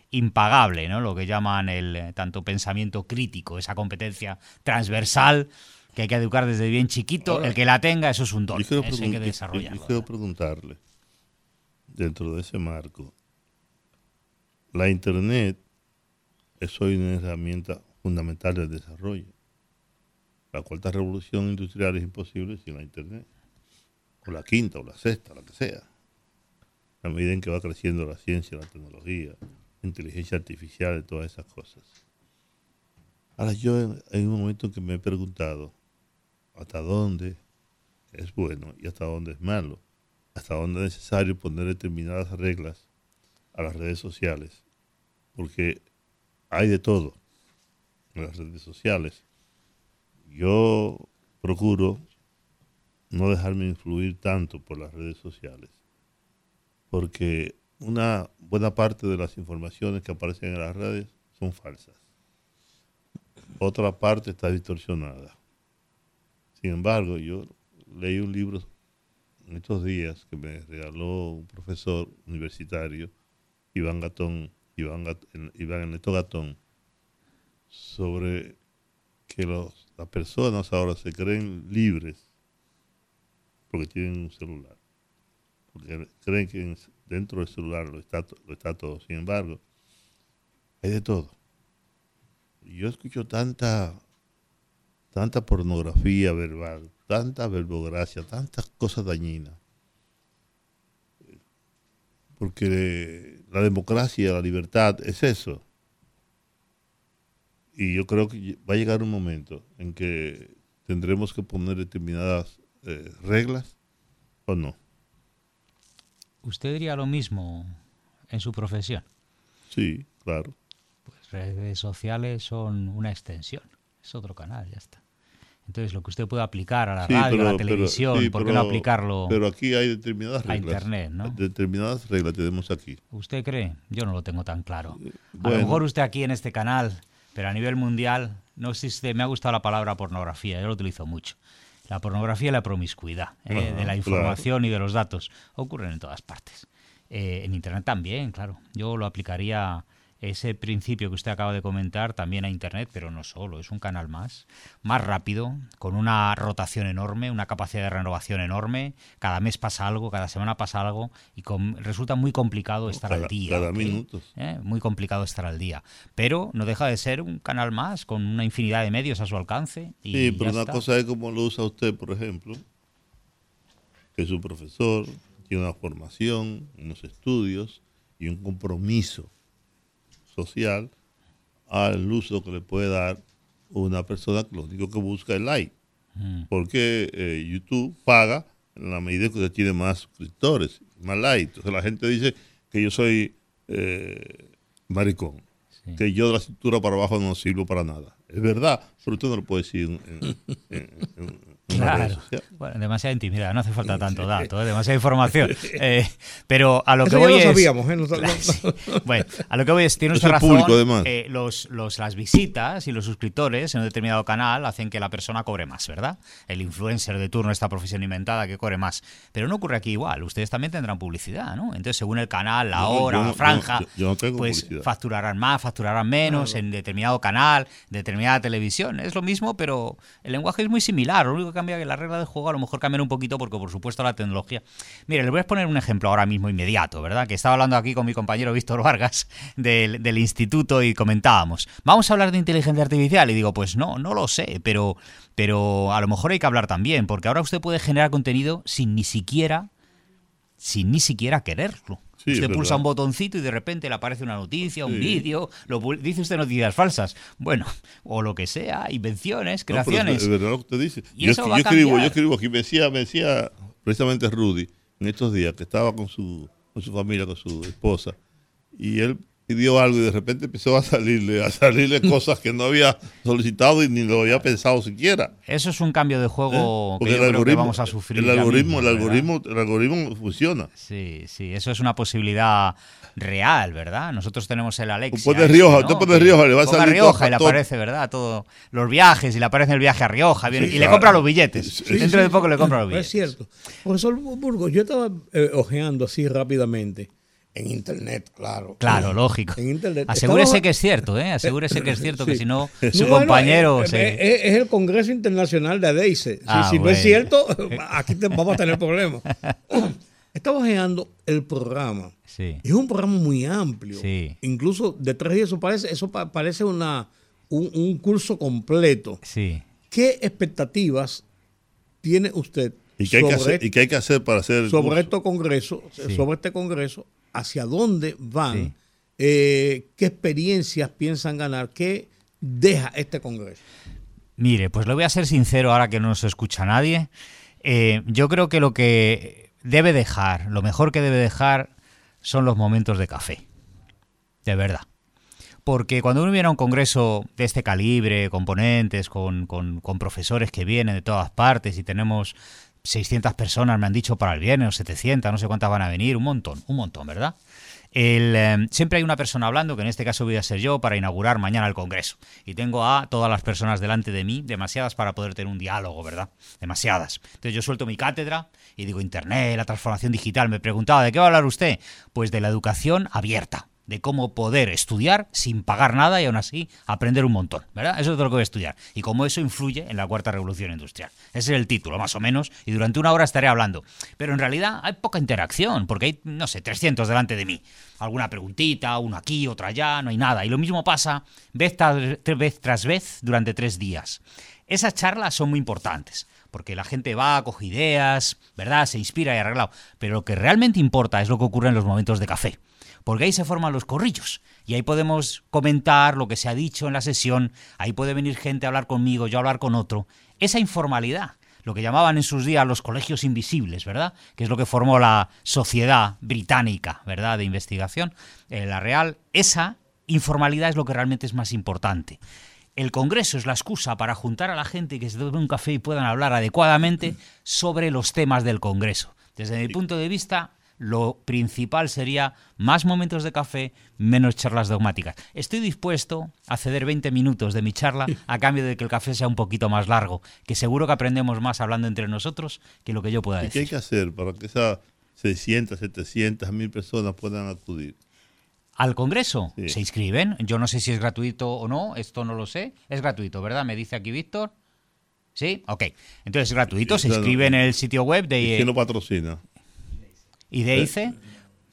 impagable, ¿no? Lo que llaman el tanto pensamiento crítico, esa competencia transversal que hay que educar desde bien chiquito. El que la tenga, eso es un don. Yo quiero, Eso hay que pregun- yo- desarrollarlo. yo quiero preguntarle, dentro de ese marco, la Internet es hoy una herramienta fundamental del desarrollo. La cuarta revolución industrial es imposible sin la Internet. O la quinta, o la sexta, la que sea. A medida en que va creciendo la ciencia, la tecnología, la inteligencia artificial y todas esas cosas. Ahora yo en- hay un momento en que me he preguntado hasta dónde es bueno y hasta dónde es malo, hasta dónde es necesario poner determinadas reglas a las redes sociales, porque hay de todo en las redes sociales. Yo procuro no dejarme influir tanto por las redes sociales, porque una buena parte de las informaciones que aparecen en las redes son falsas. Otra parte está distorsionada. Sin embargo, yo leí un libro en estos días que me regaló un profesor universitario, Iván Gatón, Iván, Gat- Iván Ernesto Gatón, sobre que las personas ahora se creen libres porque tienen un celular. Porque creen que en- dentro del celular lo está, lo está todo. Sin embargo, hay de todo. Yo escucho tanta tanta pornografía verbal, tanta verbogracia, tantas cosas dañinas. Porque la democracia, la libertad es eso. Y yo creo que va a llegar un momento en que tendremos que poner determinadas eh, reglas o no. ¿Usted diría lo mismo en su profesión? Sí, claro. Pues redes sociales son una extensión, es otro canal, ya está. Entonces, lo que usted puede aplicar a la Sí, radio, a la pero- televisión, sí, ¿por qué pero- no aplicarlo Pero aquí hay determinadas a reglas. Internet, no? Determinadas reglas tenemos aquí. ¿Usted cree? Yo no lo tengo tan claro. A lo mejor usted aquí en este canal, pero a nivel mundial no existe, me ha gustado la palabra pornografía, yo lo utilizo mucho. La pornografía y la promiscuidad ¿eh? Ajá, de la claro. información y de los datos ocurren en todas partes. Eh, en Internet también, claro. Yo lo aplicaría ese principio que usted acaba de comentar también a Internet, pero no solo, es un canal más, más rápido, con una rotación enorme, una capacidad de renovación enorme, cada mes pasa algo, cada semana pasa algo y con- resulta muy complicado estar cada- al día. cada ¿ok? minutos. ¿Eh? Muy complicado estar al día, pero no deja de ser un canal más con una infinidad de medios a su alcance. Y Sí, pero una está. cosa es como lo usa usted, por ejemplo, que es un profesor, tiene una formación, unos estudios y un compromiso social al uso que le puede dar una persona que lo único que busca es like. Mm. Porque eh, YouTube paga en la medida que usted tiene más suscriptores, más likes. Entonces la gente dice que yo soy eh, maricón, Sí. que yo de la cintura para abajo no sirvo para nada. Es verdad, pero usted no lo puede decir en, en- en- Claro. Bueno, demasiada intimidad, no hace falta tanto dato, ¿eh? demasiada información. Eh, pero a lo que Eso ya voy lo es. sabíamos, ¿eh? No- no- Sí. Bueno, a lo que voy es, tiene usted razón. público, además. eh, los, los- las visitas y los suscriptores en un determinado canal hacen que la persona cobre más, ¿verdad? El influencer de turno, esta profesión inventada, que cobre más. Pero no ocurre aquí igual. Ustedes también tendrán publicidad, ¿no? Entonces, según el canal, la hora, no- la franja, yo yo pues publicidad. facturarán más, facturarán menos en determinado canal, determinada televisión. Es lo mismo, pero el lenguaje es muy similar. Lo único que cambia es que la regla del juego a lo mejor cambian un poquito porque, por supuesto, la tecnología. Mire, le voy a poner un ejemplo ahora mismo inmediato, ¿verdad? Que estaba hablando aquí con mi compañero Víctor Vargas del, del instituto y comentábamos, vamos a hablar de inteligencia artificial. Y digo, pues no, no lo sé, pero, pero a lo mejor hay que hablar también, porque ahora usted puede generar contenido sin ni siquiera, sin ni siquiera quererlo. Sí, usted pulsa verdad. un botoncito y de repente le aparece una noticia, un Sí. vídeo, lo dice usted noticias falsas. Bueno, o lo que sea, invenciones, No, creaciones. es verdad lo que usted dice. Y Yo, eso yo va a escribo, yo escribo aquí, me decía, me decía precisamente Rudy en estos días que estaba con su, con su familia, con su esposa, y él pidió algo y de repente empezó a salirle, a salirle cosas que no había solicitado y ni lo había pensado siquiera. Eso es un cambio de juego ¿Eh? Que yo el creo que vamos a sufrir. el algoritmo, mismo, el algoritmo, el algoritmo funciona. Sí, sí, eso es una posibilidad real, ¿verdad? Nosotros tenemos el Alexa. Tú pones Rioja, ¿no? tú pones Rioja, le va a salir Rioja todo- y le aparece, ¿verdad? Todo los viajes y le aparece el viaje a Rioja viene- Sí, y le claro. compra los billetes. Sí, Dentro de poco le compra los Es billetes. cierto. Profesor Burgos, yo estaba eh, ojeando así rápidamente en internet, claro. Claro, lógico. En internet. Asegúrese que es cierto, ¿eh? Asegúrese que es cierto, que si no, su compañero eh, se... eh, es el Congreso Internacional de ADEICE. Si, Ah, si no es cierto, aquí te- vamos a tener problemas. Estaba ojeando el programa. Sí. Es un programa muy amplio. Sí. Incluso de tres días, eso parece, eso pa- parece una, un, un curso completo. Sí. ¿Qué expectativas tiene usted ¿Y qué hay, que sobre, hacer, ¿Y qué hay que hacer para hacer el sobre curso? congresos, Sí. sobre este congreso, hacia dónde van, Sí. eh, qué experiencias piensan ganar, qué deja este congreso? Mire, pues le voy a ser sincero ahora que no nos escucha nadie. Eh, yo creo que lo que debe dejar, lo mejor que debe dejar son los momentos de café. De verdad. Porque cuando uno viene a un congreso de este calibre, con ponentes, con, con- con profesores que vienen de todas partes y tenemos 600 personas, me han dicho para el viernes, o 700, no sé cuántas van a venir, un montón, un montón, ¿verdad? El, eh, siempre hay una persona hablando, que en este caso voy a ser yo, para inaugurar mañana el Congreso. Y tengo a todas las personas delante de mí, demasiadas para poder tener un diálogo, ¿verdad? Demasiadas. Entonces yo suelto mi cátedra y digo, Internet, la transformación digital. Me preguntaba, ¿de qué va a hablar usted? Pues de la educación abierta de cómo poder estudiar sin pagar nada y aún así aprender un montón, ¿verdad? Eso es lo que voy a estudiar. Y cómo eso influye en la cuarta revolución industrial. Ese es el título, más o menos, y durante una hora estaré hablando. Pero en realidad hay poca interacción, porque hay, no sé, 300 delante de mí. Alguna preguntita, una aquí, otra allá, no hay nada. Y lo mismo pasa vez tras vez, tras vez durante tres días. Esas charlas son muy importantes, porque la gente va, coge ideas, ¿verdad? Se inspira y arreglado. Pero lo que realmente importa es lo que ocurre en los momentos de café porque ahí se forman los corrillos y ahí podemos comentar lo que se ha dicho en la sesión, ahí puede venir gente a hablar conmigo, yo a hablar con otro. Esa informalidad, lo que llamaban en sus días los colegios invisibles, ¿verdad? Que es lo que formó la sociedad británica, ¿verdad? De investigación, eh, la real, esa informalidad es lo que realmente es más importante. El Congreso es la excusa para juntar a la gente que se tome un café y puedan hablar adecuadamente sobre los temas del Congreso. Desde mi punto de vista, lo principal sería más momentos de café, menos charlas dogmáticas. Estoy dispuesto a ceder 20 minutos de mi charla a cambio de que el café sea un poquito más largo, que seguro que aprendemos más hablando entre nosotros que lo que yo pueda ¿Y qué hay decir. que hacer para que esas 600, 700, 1000 personas puedan acudir? al Congreso. Sí. Se inscriben. Yo no sé si es gratuito o no, esto no lo sé. Es gratuito, ¿verdad? Me dice aquí Víctor. ¿Sí? Ok. Entonces es gratuito, se Claro. inscriben en el sitio web ¿Y de quién lo patrocina? IDEICE.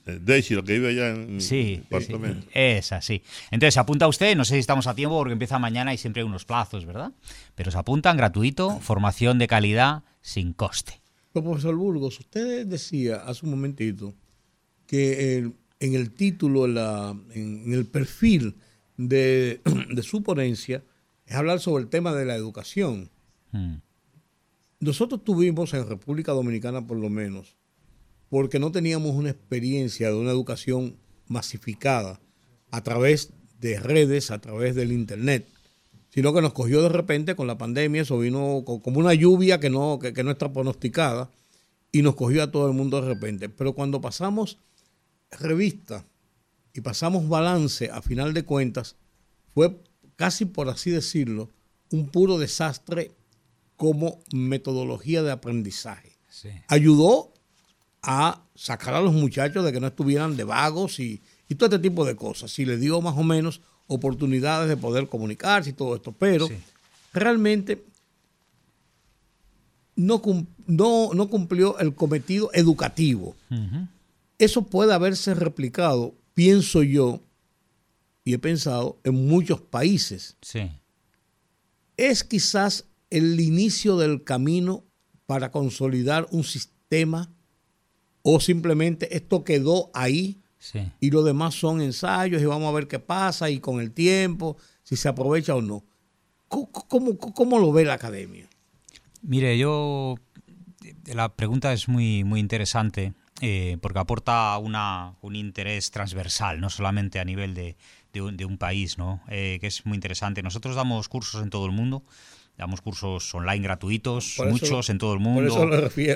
Eh, Daisy, lo que vive allá en Sí, el departamento. sí, esa, sí. Entonces se apunta usted, no sé si estamos a tiempo porque empieza mañana y siempre hay unos plazos, ¿verdad? Pero se apuntan gratuito, formación de calidad sin coste. Pero, profesor Burgos, usted decía hace un momentito que el- en el título, en, la- en- en el perfil de, de su ponencia, es hablar sobre el tema de la educación. Mm, Nosotros tuvimos en República Dominicana, por lo menos, porque no teníamos una experiencia de una educación masificada a través de redes, a través del Internet, sino que nos cogió de repente con la pandemia, eso vino co- como una lluvia que no, que, que no está pronosticada y nos cogió a todo el mundo de repente. Pero cuando pasamos revista y pasamos balance, a final de cuentas, fue casi por así decirlo, un puro desastre como metodología de aprendizaje. Ayudó a sacar a los muchachos de que no estuvieran de vagos y, y todo este tipo de cosas. Y le dio más o menos oportunidades de poder comunicarse y todo esto. Pero Sí. realmente no, no, no cumplió el cometido educativo. Eso puede haberse replicado, pienso yo, y he pensado, en muchos países. Sí. Es quizás el inicio del camino para consolidar un sistema o simplemente esto quedó ahí Sí. y lo demás son ensayos y vamos a ver qué pasa y con el tiempo, si se aprovecha o no. ¿Cómo, cómo- cómo lo ve la academia? Mire, yo la pregunta es muy, muy interesante eh, porque aporta una, un interés transversal, no solamente a nivel de, de un, de un país, ¿no? Eh, que es muy interesante. Nosotros damos cursos en todo el mundo, damos cursos online gratuitos, Por eso- muchos en todo el mundo,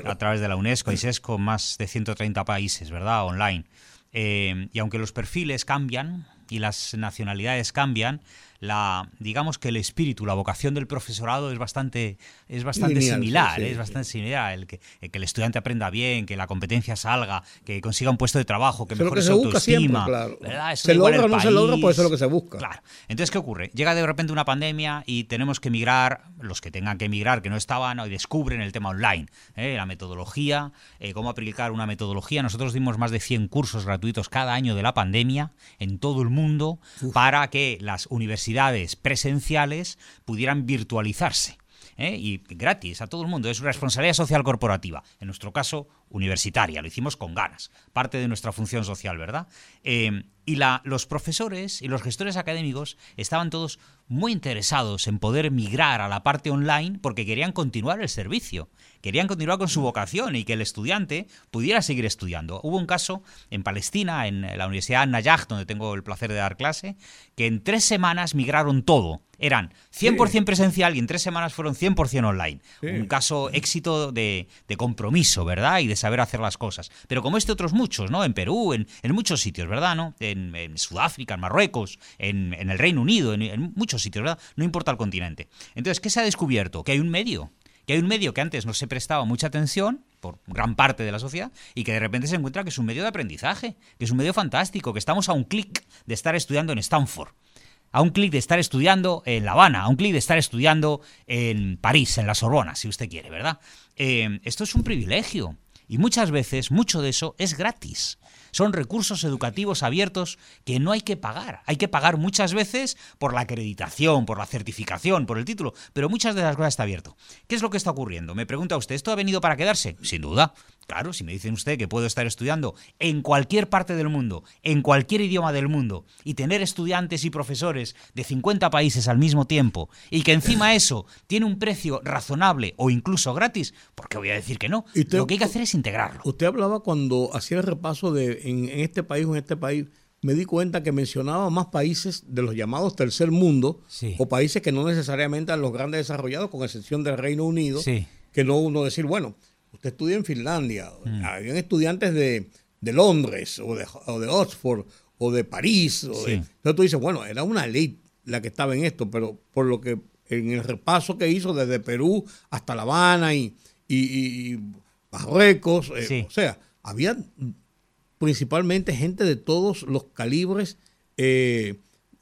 a través de la UNESCO y SESCO, más de 130 países, ¿verdad? Online. Eh, y aunque los perfiles cambian y las nacionalidades cambian, la, digamos que el espíritu, la vocación del profesorado es bastante, es bastante Lineal, similar, sí, sí, es sí. bastante similar. El que, el que el estudiante aprenda bien, que la competencia salga, que consiga un puesto de trabajo, que mejore su busca siempre, autoestima. claro. Eso Se logra el o no se logra, país. pues eso es lo que se busca. Claro. Entonces, ¿qué ocurre? Llega de repente una pandemia y tenemos que emigrar, los que tengan que emigrar, que no estaban, hoy descubren el tema online, ¿eh? la metodología, eh, cómo aplicar una metodología. Nosotros dimos más de 100 cursos gratuitos cada año de la pandemia en todo el mundo para que las universidades presenciales pudieran virtualizarse. ¿eh? y gratis a todo el mundo. Es responsabilidad social corporativa. En nuestro caso, universitaria. Lo hicimos con ganas. Parte de nuestra función social, ¿verdad? Eh, y la, los profesores y los gestores académicos estaban todos muy interesados en poder migrar a la parte online porque querían continuar el servicio. Querían continuar con su vocación y que el estudiante pudiera seguir estudiando. Hubo un caso en Palestina, en la Universidad Nayaj, donde tengo el placer de dar clase, que en tres semanas migraron todo. Eran 100% presencial y en tres semanas fueron 100% online. Un caso éxito de, de compromiso, ¿verdad? Y de saber hacer las cosas. Pero como este otros muchos, ¿no? En Perú, en, en muchos sitios, ¿verdad? ¿no? En, en Sudáfrica, en Marruecos, en, en el Reino Unido, en, en muchos sitios, ¿verdad? No importa el continente. Entonces, ¿qué se ha descubierto? Que hay un medio que hay un medio que antes no se prestaba mucha atención por gran parte de la sociedad y que de repente se encuentra que es un medio de aprendizaje, que es un medio fantástico, que estamos a un clic de estar estudiando en Stanford, a un clic de estar estudiando en La Habana, a un clic de estar estudiando en París, en la Sorbona, si usted quiere, ¿verdad? Eh, esto es un privilegio y muchas veces mucho de eso es gratis. Son recursos educativos abiertos que no hay que pagar. Hay que pagar muchas veces por la acreditación, por la certificación, por el título, pero muchas de las cosas está abierto. ¿Qué es lo que está ocurriendo? Me pregunta usted, ¿esto ha venido para quedarse? Sin duda. Claro, si me dicen usted que puedo estar estudiando en cualquier parte del mundo, en cualquier idioma del mundo, y tener estudiantes y profesores de 50 países al mismo tiempo, y que encima eso tiene un precio razonable o incluso gratis, ¿por qué voy a decir que no? Usted- Lo que hay que hacer es integrarlo. Usted hablaba cuando hacía el repaso de en, en este país o en este país, me di cuenta que mencionaba más países de los llamados tercer mundo Sí. o países que no necesariamente eran los grandes desarrollados, con excepción del Reino Unido, Sí. que no uno decir, bueno, usted estudia en Finlandia, Mm. habían estudiantes de, de Londres o de, o de Oxford o de París. o de- entonces tú dices, bueno, era una elite la que estaba en esto, pero por lo que en el repaso que hizo desde Perú hasta La Habana y, y- eh, Sí. o sea, había principalmente gente de todos los calibres eh,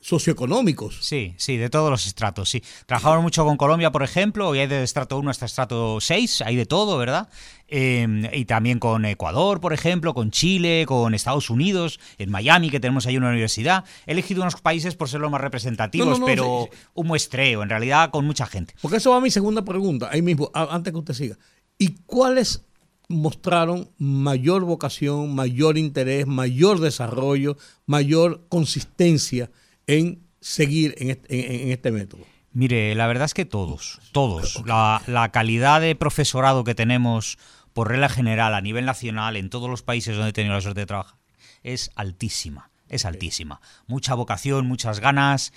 socioeconómicos. Sí, sí, de todos los estratos, sí. Trabajamos mucho con Colombia, por ejemplo, y hay de estrato 1 hasta estrato 6, hay de todo, ¿verdad? Eh, y también con Ecuador, por ejemplo, con Chile, con Estados Unidos, en Miami, que tenemos ahí una universidad. He elegido unos países por ser los más representativos, No, no, no, pero sí, sí. un muestreo, en realidad, con mucha gente. Porque eso va a mi segunda pregunta, ahí mismo, antes que usted siga. ¿Y cuáles mostraron mayor vocación, mayor interés, mayor desarrollo, mayor consistencia en seguir en este, en- este método? Mire, la verdad es que todos, todos. La, la calidad de profesorado que tenemos por regla general a nivel nacional en todos los países donde he tenido la suerte de trabajar es altísima, es altísima. Mucha vocación, muchas ganas.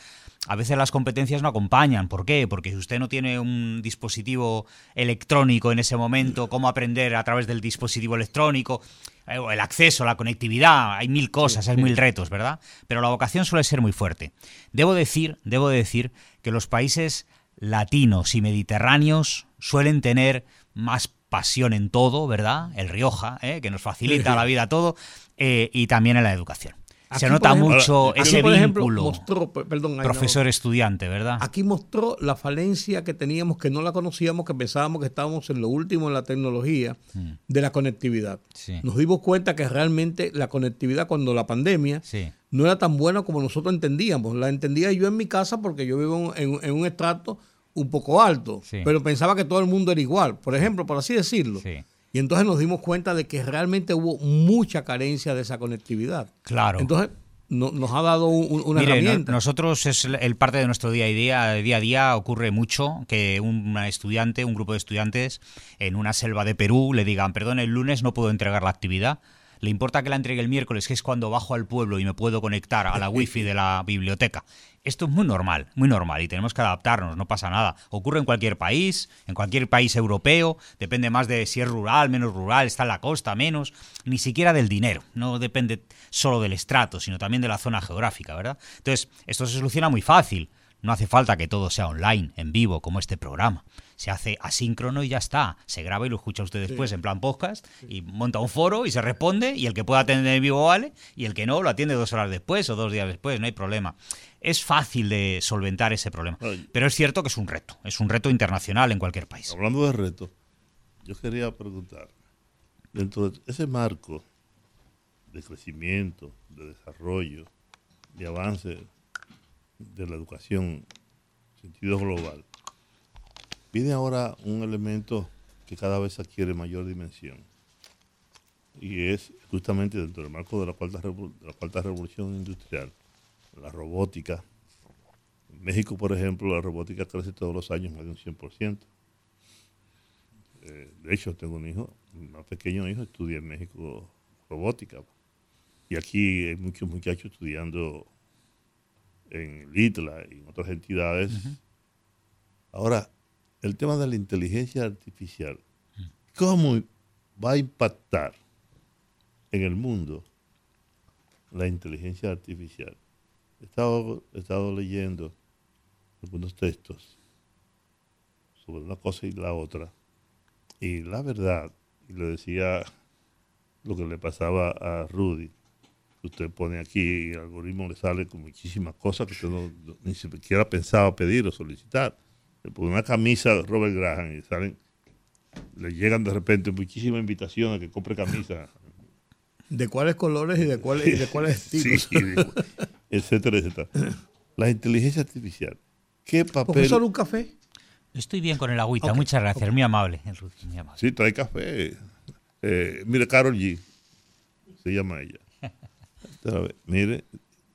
A veces las competencias no acompañan. ¿Por qué? Porque si usted no tiene un dispositivo electrónico en ese momento, cómo aprender a través del dispositivo electrónico, el acceso, la conectividad, hay mil cosas, hay mil retos, ¿verdad? Pero la vocación suele ser muy fuerte. Debo decir, debo decir que los países latinos y mediterráneos suelen tener más pasión en todo, ¿verdad? El Rioja, ¿eh? que nos facilita la vida todo, eh, y también en la educación. Se Aquí, nota por ejemplo- mucho aquí, ese ejemplo, vínculo mostró, perdón, no- profesor-estudiante, ¿verdad? Aquí mostró la falencia que teníamos, que no la conocíamos, que pensábamos que estábamos en lo último en la tecnología de la conectividad. Mm. Sí. Nos dimos cuenta que realmente la conectividad cuando la pandemia Sí. no era tan buena como nosotros entendíamos. La entendía yo en mi casa porque yo vivo en, en un estrato un poco alto, Sí. pero pensaba que todo el mundo era igual, por ejemplo, por así decirlo. Y entonces nos dimos cuenta de que realmente hubo mucha carencia de esa conectividad. Claro. Entonces no- nos ha dado un- un- una Mire, no- herramienta. nosotros es el- el parte de nuestro día a día, día a día ocurre mucho que un estudiante, un grupo de estudiantes en una selva de Perú le digan, perdón, el lunes no puedo entregar la actividad. Le importa que la entregue el miércoles, que es cuando bajo al pueblo y me puedo conectar a la wifi de la biblioteca. Esto es muy normal, muy normal y tenemos que adaptarnos, no pasa nada. Ocurre en cualquier país, en cualquier país europeo, depende más de si es rural, menos rural, está en la costa, menos, ni siquiera del dinero, no depende solo del estrato, sino también de la zona geográfica, ¿verdad? Entonces, esto se soluciona muy fácil. No hace falta que todo sea online, en vivo, como este programa. Se hace asíncrono y ya está. Se graba y lo escucha usted después en plan podcast y monta un foro y se responde y el que pueda atender en vivo vale y el que no lo atiende dos horas después o dos días después, no hay problema. Es fácil de solventar ese problema. Pero es cierto que es un reto, es un reto internacional en cualquier país. Hablando de retos, yo quería preguntar, dentro de ese marco de crecimiento, de desarrollo, de avance de la educación en sentido global, viene ahora un elemento que cada vez adquiere mayor dimensión y es justamente dentro del marco de la cuarta, de la cuarta revolución industrial, la robótica. En México, por ejemplo, la robótica crece todos los años más de un 100%. Eh, de hecho, tengo un hijo, un más pequeño hijo, estudia en México robótica. Y aquí hay muchos muchachos estudiando en LITLA y en otras entidades. Ahora, el tema de la inteligencia artificial, ¿cómo va a impactar en el mundo la inteligencia artificial? He estado, he estado leyendo algunos textos sobre una cosa y la otra. Y la verdad, y le decía lo que le pasaba a Rudy, usted pone aquí y el algoritmo le sale con muchísimas cosas que usted no, no- ni siquiera pensaba pedir o solicitar. Le pone una camisa de Robert Graham y salen, le llegan de repente muchísimas invitaciones a que compre camisa. de cuáles colores y de cuáles, y de cuáles estilos. Sí, de- etcétera, etcétera. La inteligencia artificial. ¿Qué papel? Profesor, un café. Estoy bien con el agüita, Ok, muchas gracias, muy amable. Ruth, muy amable. Sí, trae café. Eh, mire, Carol G. Se llama ella. Ver, mire,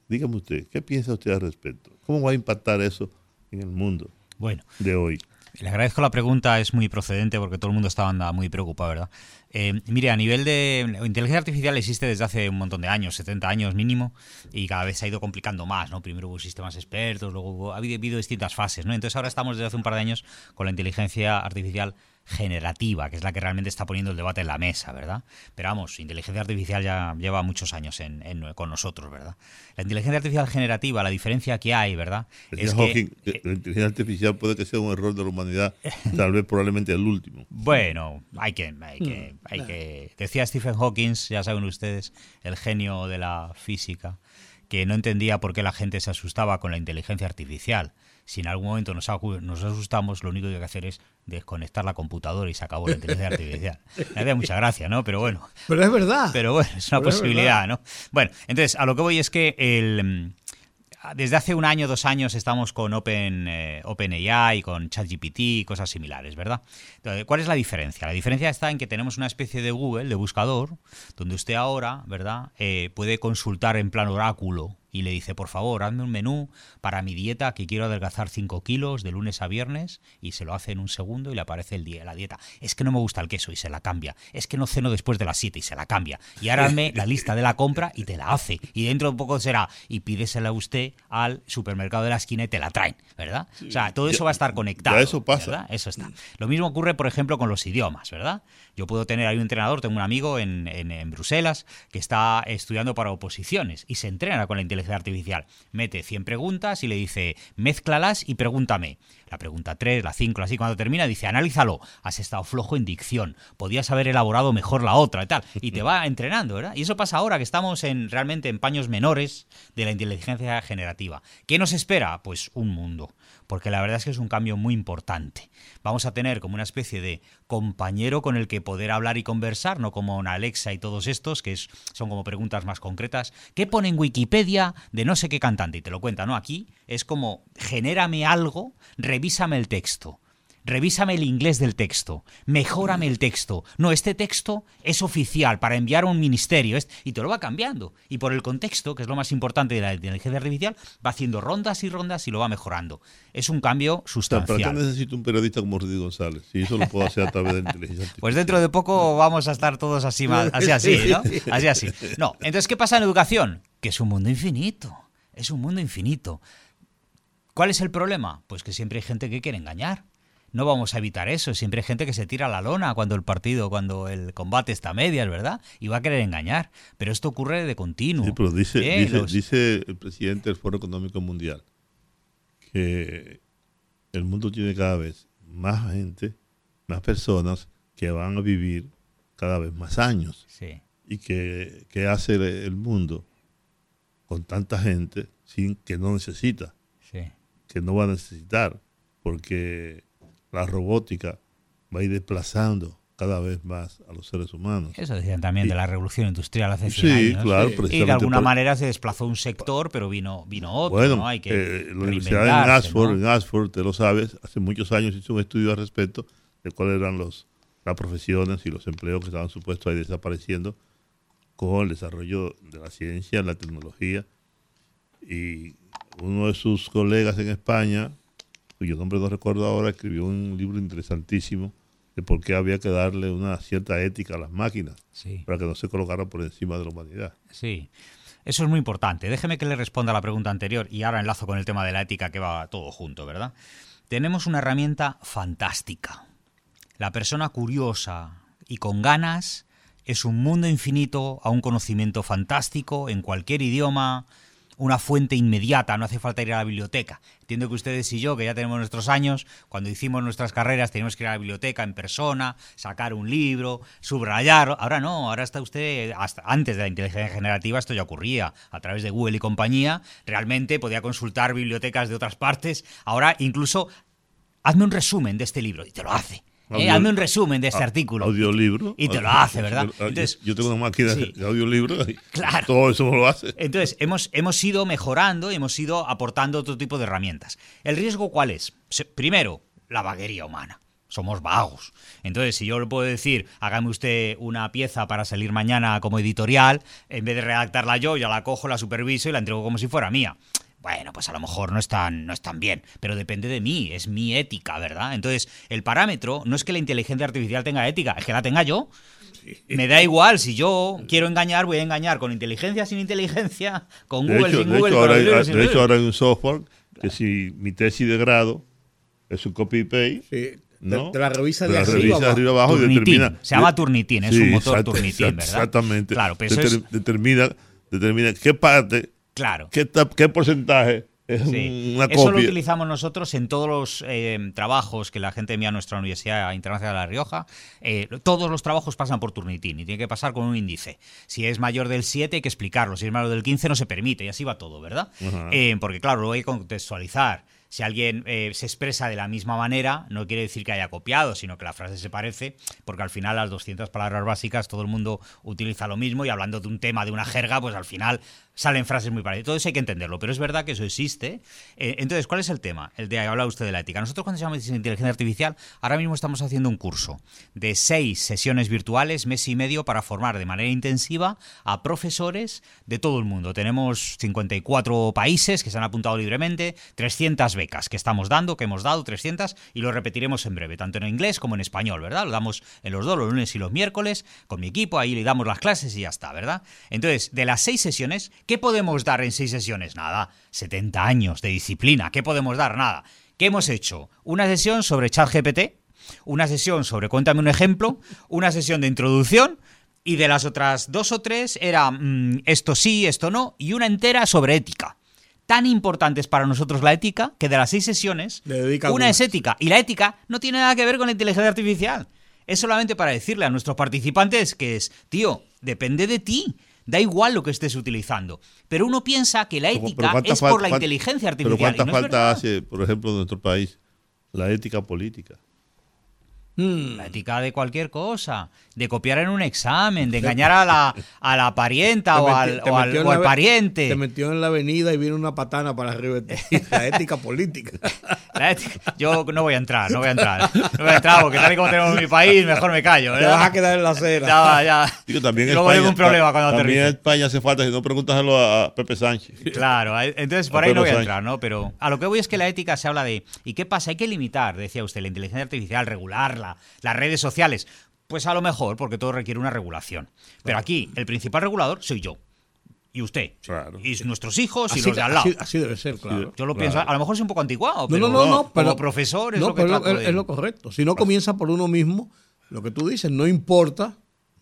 dígame usted, ¿qué piensa usted al respecto? ¿Cómo va a impactar eso en el mundo Bueno, de hoy? Le agradezco la pregunta, es muy procedente porque todo el mundo estaba muy preocupado, ¿verdad? Eh, mire, a nivel de inteligencia artificial existe desde hace un montón de años, 70 años mínimo, y cada vez se ha ido complicando más, ¿no? Primero hubo sistemas expertos, luego hubo- ha habido, distintas fases, ¿no? Entonces ahora estamos desde hace un par de años con la inteligencia artificial generativa, que es la que realmente está poniendo el debate en la mesa, ¿verdad? Pero vamos, inteligencia artificial ya lleva muchos años en, en- con nosotros, ¿verdad? La inteligencia artificial generativa, la diferencia que hay, ¿verdad? Decía Es Hawking que, que la inteligencia artificial puede que sea un error de la humanidad, tal vez probablemente el último. Bueno, hay que, hay que, hay que. Decía Stephen Hawking, ya saben ustedes, el genio de la física, que no entendía por qué la gente se asustaba con la inteligencia artificial. Si en algún momento nos, asustamos, lo único que hay que hacer es desconectar la computadora y se acabó la inteligencia artificial. Me hacía mucha gracia, ¿no? Pero bueno. Pero es verdad. Pero bueno, es una Pero es posibilidad, ¿no? Bueno, entonces, a lo que voy es que el, desde hace un año, dos años, estamos con Open, eh, OpenAI, con ChatGPT y cosas similares, ¿verdad? Entonces, ¿Cuál es la diferencia? La diferencia está en que tenemos una especie de Google, de buscador, donde usted ahora, ¿verdad?, Eh, puede consultar en plan oráculo y le dice, por favor, hazme un menú para mi dieta que quiero adelgazar 5 kilos de lunes a viernes y se lo hace en un segundo y le aparece el día, la dieta. Es que no me gusta el queso y se la cambia. Es que no ceno después de las 7 y se la cambia. Y ahora hazme la lista de la compra y te la hace. Y dentro de un poco será, y pídesela usted al supermercado de la esquina y te la traen, ¿verdad? O sea, todo eso va a estar conectado. ya eso pasa. ¿verdad? Eso está. Lo mismo ocurre, por ejemplo, con los idiomas, ¿verdad? Yo puedo tener ahí un entrenador, tengo un amigo en, en- en Bruselas que está estudiando para oposiciones y se entrena con la inteligencia artificial. Mete 100 preguntas y le dice, mézclalas y pregúntame. La pregunta 3, la 5, la 6, cuando termina dice, analízalo. Has estado flojo en dicción. Podías haber elaborado mejor la otra y tal. Y te va entrenando, ¿verdad? Y eso pasa ahora que estamos en realmente en paños menores de la inteligencia generativa. ¿Qué nos espera? Pues un mundo. Porque la verdad es que es un cambio muy importante. Vamos a tener como una especie de compañero con el que poder hablar y conversar, no como una Alexa y todos estos, que son como preguntas más concretas. ¿Qué pone en Wikipedia de no sé qué cantante? Y te lo cuenta, ¿no? Aquí es como, genérame algo, revísame el texto. Revísame el inglés del texto, mejórame el texto. No, este texto es oficial para enviar a un ministerio y te lo va cambiando. Y por el contexto, que es lo más importante de la inteligencia artificial, va haciendo rondas y rondas y lo va mejorando. Es un cambio sea, ¿Para qué sustancial. necesito un periodista como Rudy González? Si eso lo puedo hacer a través de la inteligencia artificial. Pues dentro de poco vamos a estar todos así, así, así, ¿no? Así, así. No, entonces, ¿qué pasa en educación? Que es un mundo infinito. Es un mundo infinito. ¿Cuál es el problema? Pues que siempre hay gente que quiere engañar. No vamos a evitar eso. Siempre hay gente que se tira a la lona cuando el partido, cuando el combate está a medias, ¿verdad? Y va a querer engañar. Pero esto ocurre de continuo. Sí, pero dice, ¿eh? dice, Los- dice el presidente del Foro Económico Mundial que el mundo tiene cada vez más gente, más personas que van a vivir cada vez más años. Sí. Y que, que hace el, el mundo con tanta gente sin que no necesita, Sí. que no va a necesitar, porque la robótica va a ir desplazando cada vez más a los seres humanos. Eso decían también Y- de la revolución industrial hace Sí, 100 años. claro, Y de alguna por- manera se desplazó un sector, pero vino, vino otro, Bueno, ¿no? Hay que eh, la universidad en Oxford, ¿no? en Oxford, te lo sabes, hace muchos años hizo un estudio al respecto de cuáles eran los, las profesiones y los empleos que estaban supuestos a ir desapareciendo con el desarrollo de la ciencia, la tecnología. Y uno de sus colegas en España, cuyo nombre no recuerdo ahora, escribió un libro interesantísimo de por qué había que darle una cierta ética a las máquinas Sí. para que no se colocaran por encima de la humanidad. Sí, eso es muy importante. Déjeme que le responda a la pregunta anterior y ahora enlazo con el tema de la ética que va todo junto, ¿verdad? Tenemos una herramienta fantástica. La persona curiosa y con ganas es un mundo infinito a un conocimiento fantástico en cualquier idioma, una fuente inmediata, no hace falta ir a la biblioteca. Entiendo que ustedes y yo, que ya tenemos nuestros años, cuando hicimos nuestras carreras teníamos que ir a la biblioteca en persona, sacar un libro, subrayarlo. Ahora no, ahora está usted, hasta antes de la inteligencia generativa esto ya ocurría, a través de Google y compañía, realmente podía consultar bibliotecas de otras partes. Ahora incluso, hazme un resumen de este libro y te lo hace. ¿Eh? Audio- hazme un resumen de este a- artículo. Audiolibro. Y te lo hace, ¿verdad? Entonces, yo, tengo una máquina sí. de audiolibro y Claro. todo eso me lo hace. Entonces, hemos, hemos ido mejorando y hemos ido aportando otro tipo de herramientas. ¿El riesgo cuál es? Primero, la vaguería humana. Somos vagos. Entonces, si yo le puedo decir, hágame usted una pieza para salir mañana como editorial, en vez de redactarla yo, ya la cojo, la superviso y la entrego como si fuera mía. Bueno, pues a lo mejor no es tan, no es tan bien, pero depende de mí, es mi ética, ¿verdad? Entonces, el parámetro no es que la inteligencia artificial tenga ética, es que la tenga yo. Me da igual, si yo quiero engañar, voy a engañar con inteligencia, sin inteligencia, con De Google, hecho, sin de Google, hecho, con ahora, hay, libros, sin de hecho, ahora hay un software que si mi tesis de grado es un copy-paste, Sí. ¿no? Te la revisa de la arriba revisa de abajo. arriba abajo y determina. Se llama Turnitin, es un motor exacto, Turnitin, ¿verdad? Exactamente. Claro, pero eso Deter- es- determina, determina qué parte, Claro. qué, qué porcentaje es Sí. una Eso lo utilizamos nosotros en todos los eh, trabajos que la gente envía a nuestra Universidad Internacional de La Rioja. Eh, todos los trabajos pasan por Turnitin y tiene que pasar con un índice. Si es mayor del 7 hay que explicarlo, si es mayor del 15 no se permite y así va todo, ¿verdad? Eh, porque claro, luego hay que contextualizar. Si alguien eh, se expresa de la misma manera, no quiere decir que haya copiado, sino que la frase se parece, porque al final las 200 palabras básicas todo el mundo utiliza lo mismo y hablando de un tema, de una jerga, pues al final salen frases muy parecidas. Todo eso hay que entenderlo, pero es verdad que eso existe. Eh, entonces, ¿cuál es el tema? El de hablar usted de la ética. Nosotros cuando se llama inteligencia artificial, ahora mismo estamos haciendo un curso de seis sesiones virtuales, mes y medio, para formar de manera intensiva a profesores de todo el mundo. Tenemos 54 países que se han apuntado libremente, 300 becas que estamos dando, que hemos dado 300 y lo repetiremos en breve, tanto en inglés como en español, ¿verdad? Lo damos en los dos, los lunes y los miércoles, con mi equipo, ahí le damos las clases y ya está, ¿verdad? Entonces, de las seis sesiones, ¿qué podemos dar en seis sesiones? Nada, 70 años de disciplina, ¿qué podemos dar? Nada. ¿Qué hemos hecho? Una sesión sobre ChatGPT, una sesión sobre cuéntame un ejemplo, una sesión de introducción y de las otras dos o tres era mm, esto sí, esto no, y una entera sobre ética. Tan importante es para nosotros la ética que de las seis sesiones, una. es ética. Y la ética no tiene nada que ver con la inteligencia artificial. Es solamente para decirle a nuestros participantes que es, tío, depende de ti. Da igual lo que estés utilizando. Pero uno piensa que la Pero- pero ética ¿cuánta es por la inteligencia Pero artificial. y cuánta no falta hace, por ejemplo, en nuestro país, la ética política. Mm. La ética de cualquier cosa, de copiar en un examen, de engañar a la, a la parienta o al, o al- o al pariente. Te metió en la avenida y viene una patana para arriba de ti. La ética política. La ética- Yo no voy a entrar, no voy a entrar. No voy a entrar porque tal y como tenemos mi país, mejor me callo. Te ¿verdad? vas a quedar en la acera. Ya, ya. Digo, también luego España, tengo un problema cuando también en. España hace falta, si no, pregúntaselo a, Pepe Sánchez. Claro, entonces por A ahí no voy a entrar, ¿no? Pero a lo que voy es que la ética se habla de. ¿Y qué pasa? Hay que limitar, decía usted, la inteligencia artificial, regularla, las redes sociales. Pues a lo mejor, porque todo requiere una regulación. Pero aquí, el principal regulador soy yo. Y usted. Claro. Y nuestros hijos y Así, los de al lado. así- así debe ser, claro. Yo lo Claro. pienso, a lo mejor es un poco anticuado, No, pero no, no, no, como pero, profesor es no, lo que pero trato es, de- es lo correcto. Si no comienza por uno mismo, lo que tú dices, no importa,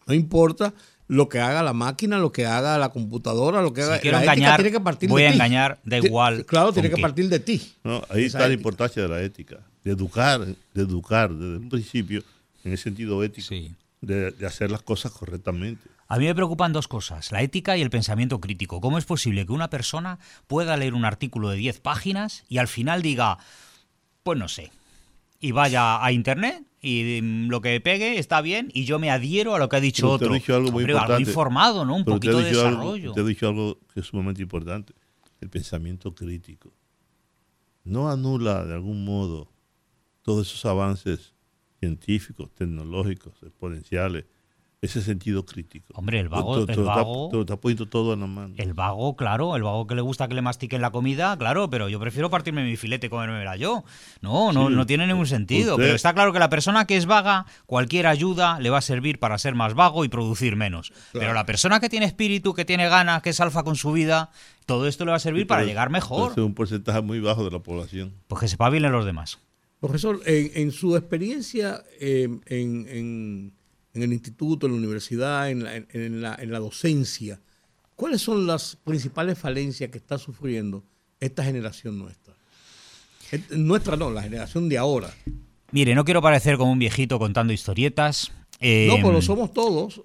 no importa lo que haga la máquina, lo que haga la computadora, lo que haga Si quiero la ética engañar, tiene que partir voy de a ti. engañar, da Ti- igual Claro, tiene que qué. partir de ti. ¿no? Ahí Esa está la ética. importancia de la ética, de educar, de educar desde un principio en el sentido ético, Sí. de, de hacer las cosas correctamente. A mí me preocupan dos cosas, la ética y el pensamiento crítico. ¿Cómo es posible que una persona pueda leer un artículo de 10 páginas y al final diga, pues no sé, y vaya a internet y mm, lo que pegue está bien y yo me adhiero a lo que ha dicho Pero te he otro? dicho algo muy Hombre, importante. informado, ¿no? Un Pero te he poquito de algo- desarrollo. te he dicho algo que es sumamente importante, el pensamiento crítico. No anula de algún modo todos esos avances científicos, tecnológicos, exponenciales, ese sentido crítico. Hombre, el vago- Te- te- el te vago- te está poniendo todo en la mano. El vago, claro, el vago que le gusta que le mastiquen la comida, claro, pero yo prefiero partirme mi filete y comérmela yo. No, no, Sí, no tiene ningún sentido. usted- Pero está claro que la persona que es vaga, cualquier ayuda le va a servir para ser más vago y producir menos. Pero la persona que tiene espíritu, que tiene ganas, que es alfa con su vida, todo esto le va a servir Sí, para llegar mejor. Es un porcentaje muy bajo de la población. Pues que sepa bien los demás. Profesor, en, en su experiencia eh, en, el instituto, en la universidad, en la, en- en la- en la docencia, ¿cuáles son las principales falencias que está sufriendo esta generación nuestra? Et- Nuestra no, la generación de ahora. Mire, no quiero parecer como un viejito contando historietas. Eh, no, pero somos todos.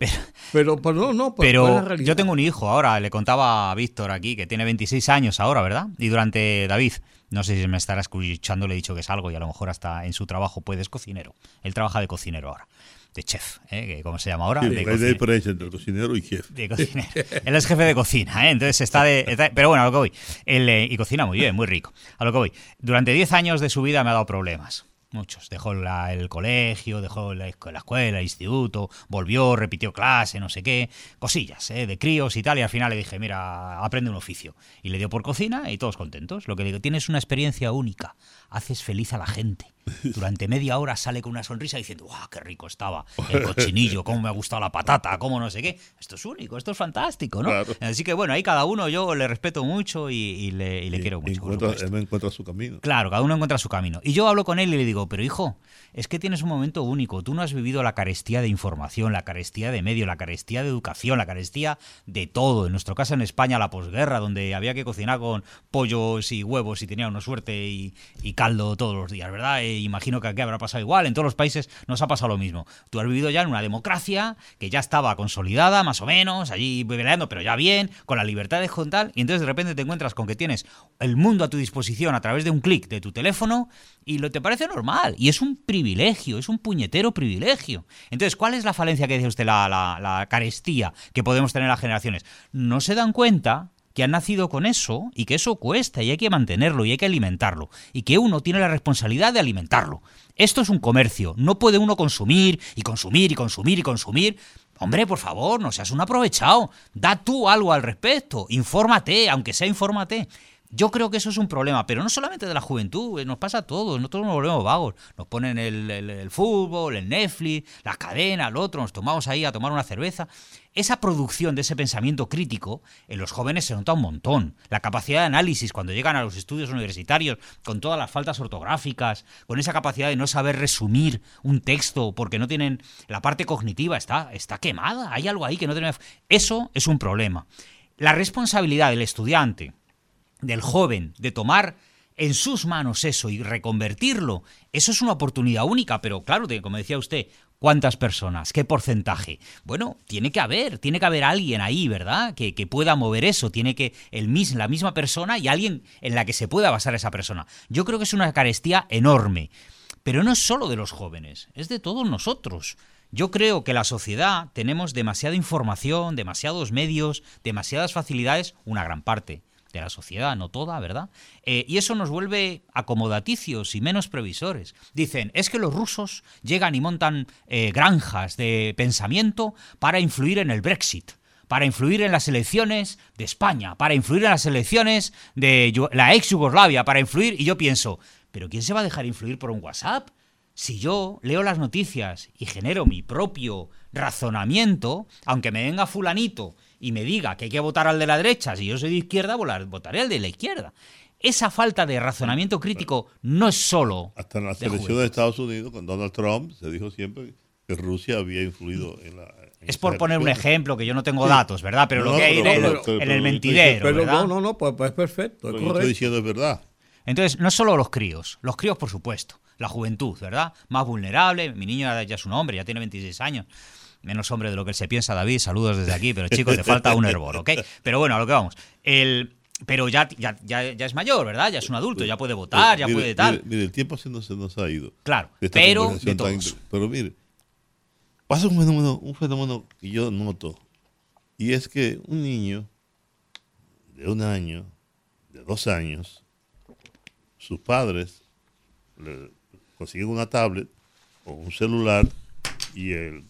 Pero, pero no, no, pero, ¿cuál es Pero la realidad? yo tengo un hijo ahora, le contaba a Víctor aquí, que tiene 26 años ahora, ¿verdad? Y durante David, no sé si me estará escuchando, le he dicho que es algo y a lo mejor hasta en su trabajo puede, es cocinero. Él trabaja de cocinero ahora, de chef, ¿eh? que ¿cómo se llama ahora? Sí, De hay diferencia entre cocinero y jefe. de cocinero. Él es jefe de cocina, ¿eh? entonces está de... está- pero bueno, a lo que voy. Él, eh, y cocina muy bien, muy rico. A lo que voy. Durante 10 años de su vida me ha dado problemas. Muchos. Dejó la- el colegio, dejó la, la escuela, el instituto, volvió, repitió clase, no sé qué. Cosillas, ¿eh? de críos y tal. Y al final le dije, mira, aprende un oficio. Y le dio por cocina y todos contentos. Lo que digo, tienes una experiencia única. Haces feliz a la gente. Durante media hora sale con una sonrisa diciendo, ¡guau, qué rico estaba! El cochinillo, cómo me ha gustado la patata, cómo no sé qué. Esto es único, esto es fantástico, ¿no? Claro. Así que bueno, ahí cada uno yo le respeto mucho y, y le, y le quiero mucho. Encuentra, él me encuentra su camino. Claro, cada uno encuentra su camino. Y yo hablo con él y le digo, pero hijo, es que tienes un momento único. Tú no has vivido la carestía de información, la carestía de medio, la carestía de educación, la carestía de todo. En nuestro caso en España, la posguerra, donde había que cocinar con pollos y huevos y tenía una suerte y, y caldo todos los días, ¿verdad? E imagino que aquí habrá pasado igual. En todos los países nos ha pasado lo mismo. Tú has vivido ya en una democracia que ya estaba consolidada, más o menos, allí peleando, pero ya bien, con la libertad de contar, y entonces de repente te encuentras con que tienes el mundo a tu disposición a través de un clic de tu teléfono y lo te parece normal. Y es un privilegio, es un puñetero privilegio. Entonces, ¿cuál es la falencia que dice usted, la, la, la carestía que podemos tener las generaciones? No se dan cuenta que han nacido con eso y que eso cuesta y hay que mantenerlo y hay que alimentarlo y que uno tiene la responsabilidad de alimentarlo. Esto es un comercio, no puede uno consumir y consumir y consumir y consumir. Hombre, por favor, no seas un aprovechado. Da tú algo al respecto. Infórmate, aunque sea infórmate. Yo creo que eso es un problema, pero no solamente de la juventud, eh, nos pasa a todos, nosotros nos volvemos vagos. Nos ponen el, el- fútbol, el Netflix, la cadena, el otro, nos tomamos ahí a tomar una cerveza. Esa producción de ese pensamiento crítico en los jóvenes se nota un montón. La capacidad de análisis cuando llegan a los estudios universitarios, con todas las faltas ortográficas, con esa capacidad de no saber resumir un texto porque no tienen la parte cognitiva, está, está quemada, hay algo ahí que no tiene... Eso es un problema. La responsabilidad del estudiante, del joven de tomar en sus manos eso y reconvertirlo, eso es una oportunidad única, pero claro, como decía usted, ¿cuántas personas? ¿Qué porcentaje? Bueno, tiene que haber, tiene que haber alguien ahí, ¿verdad? Que, que pueda mover eso, tiene que el la misma persona y alguien en la que se pueda basar esa persona. Yo creo que es una carestía enorme, pero no es solo de los jóvenes, es de todos nosotros. Yo creo que la sociedad tenemos demasiada información, demasiados medios, demasiadas facilidades, una gran parte de la sociedad, no toda, ¿verdad? Eh, y eso nos vuelve acomodaticios y menos previsores. Dicen, es que los rusos llegan y montan eh, granjas de pensamiento para influir en el Brexit para influir en las elecciones de España, para influir en las elecciones de la ex Yugoslavia, para influir, y yo pienso, ¿pero quién se va a dejar influir por un WhatsApp? Si yo leo las noticias y genero mi propio razonamiento, aunque me venga fulanito y me diga que hay que votar al de la derecha, si yo soy de izquierda, volar- votaré al de la izquierda. Esa falta de razonamiento crítico no es solo Hasta en la de selección juventud. de Estados Unidos, con Donald Trump, se dijo siempre que Rusia había influido en la. Es por poner un ejemplo, que yo no tengo datos, ¿verdad? Pero No, lo que hay pero- en, el- pero- pero- en pero el yo estoy mentidero, Pero ¿verdad? no, no, no, pues, pues perfecto, es Lo que yo estoy diciendo es verdad. Entonces, no solo los críos, los críos por supuesto, la juventud, ¿verdad? Más vulnerable, mi niño ya es un hombre, ya tiene 26 años, menos hombre de lo que él se piensa, David, saludos desde aquí, pero chicos, te falta un hervor, ¿ok? Pero bueno, a lo que vamos. El, pero ya, ya, ya, ya es mayor, ¿verdad? Ya es un adulto, ya puede votar, ya Mire, puede tal. Mire, mire, el tiempo se nos, se nos ha ido. Claro, esta pero de todos. Pero mire, pasa un fenómeno, un fenómeno que yo noto, y es que un niño de un año, de dos años, sus padres le consiguen una tablet o un celular y el,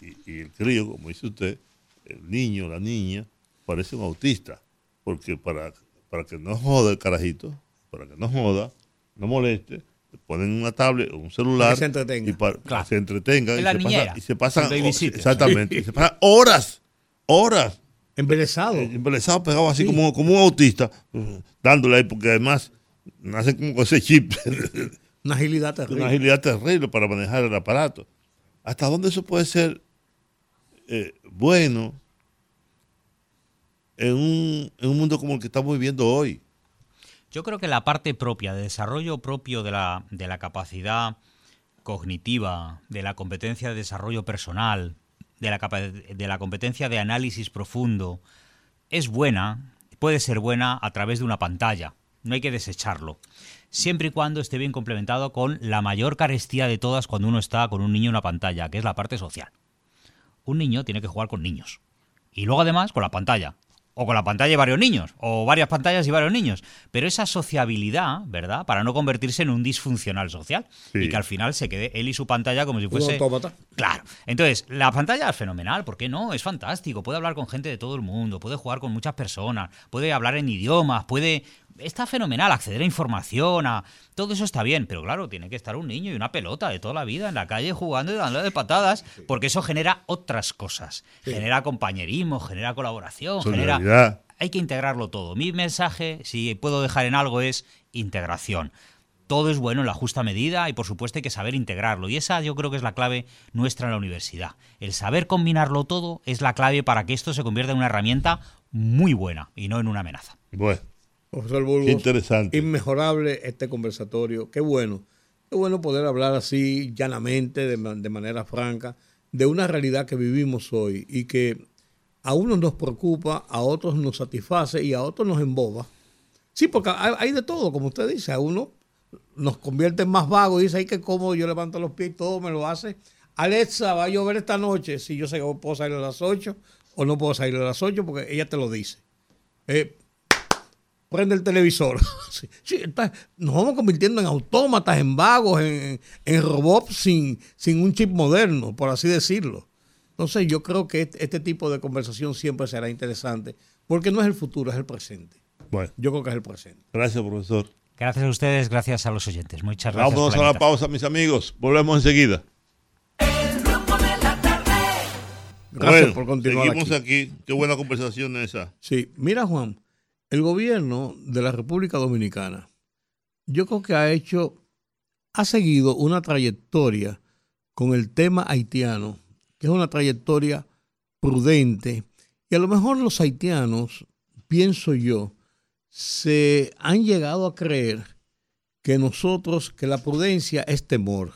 y, y el crío, como dice usted, el niño, la niña, parece un autista, porque para, para que no joda el carajito, para que no joda, no moleste, le ponen una tablet o un celular se entretenga. y para Claro. se entretenga Es y la se, niñera, pasa, y se pasan exactamente y se pasan horas horas Embelesado. eh, embelesado pegado así Sí. como, como un autista dándole ahí porque además nacen como con ese chip Una agilidad una terrible. agilidad terrible para manejar el aparato hasta dónde eso puede ser eh, bueno en un, en un mundo como el que estamos viviendo hoy Yo creo que la parte propia, de desarrollo propio de la, de la capacidad cognitiva, de la competencia de desarrollo personal, de la, de la competencia de análisis profundo, es buena, puede ser buena a través de una pantalla. No hay que desecharlo. Siempre y cuando esté bien complementado con la mayor carestía de todas cuando uno está con un niño en una pantalla, que es la parte social. Un niño tiene que jugar con niños. Y luego además con la pantalla. O con la pantalla y varios niños. O varias pantallas y varios niños. Pero esa sociabilidad, ¿verdad? Para no convertirse en un disfuncional social. Sí. Y que al final se quede él y su pantalla como si Un fuese... Claro. Entonces, la pantalla es fenomenal, ¿por qué no? Es fantástico. Puede hablar con gente de todo el mundo, puede jugar con muchas personas, puede hablar en idiomas, puede está fenomenal acceder a información, a todo eso está bien, pero claro, tiene que estar un niño y una pelota de toda la vida en la calle jugando y dándole de patadas, porque eso genera otras cosas. Genera compañerismo, genera colaboración, genera hay que integrarlo todo. Mi mensaje, si puedo dejar en algo, es integración. Todo es bueno en la justa medida y por supuesto hay que saber integrarlo. Y esa yo creo que es la clave nuestra en la universidad. El saber combinarlo todo es la clave para que esto se convierta en una herramienta muy buena y no en una amenaza. Bueno, Profesor Burgos, Qué interesante. Inmejorable este conversatorio. Qué bueno. Qué bueno poder hablar así llanamente, de, ma- de manera franca, de una realidad que vivimos hoy y que a unos nos preocupa, a otros nos satisface y a otros nos emboba. Sí, porque hay, hay de todo, como usted dice, a uno nos convierte en más vago y dice, ay, que cómodo, yo levanto los pies y todo me lo hace. Alexa, va a llover esta noche. Si yo sé que puedo salir a las 8 o no puedo salir a las 8 porque ella te lo dice. Eh, prende el televisor. Sí, sí, está- nos vamos convirtiendo en autómatas, en vagos, en, en robots sin, sin un chip moderno, por así decirlo. Entonces yo creo que este, este tipo de conversación siempre será interesante, porque no es el futuro, es el presente. bueno, Yo creo que es el presente. gracias, profesor. Gracias a ustedes, gracias a los oyentes. Muchas gracias. Vámonos a la pausa, mis amigos. Volvemos enseguida. El rumbo de la tarde. Gracias Bueno, por continuar Seguimos aquí. aquí. Qué buena conversación esa. Sí, mira Juan, el gobierno de la República Dominicana, yo creo que ha hecho, ha seguido una trayectoria con el tema haitiano, que es una trayectoria prudente, y a lo mejor los haitianos, pienso yo, se han llegado a creer que nosotros, que la prudencia es temor,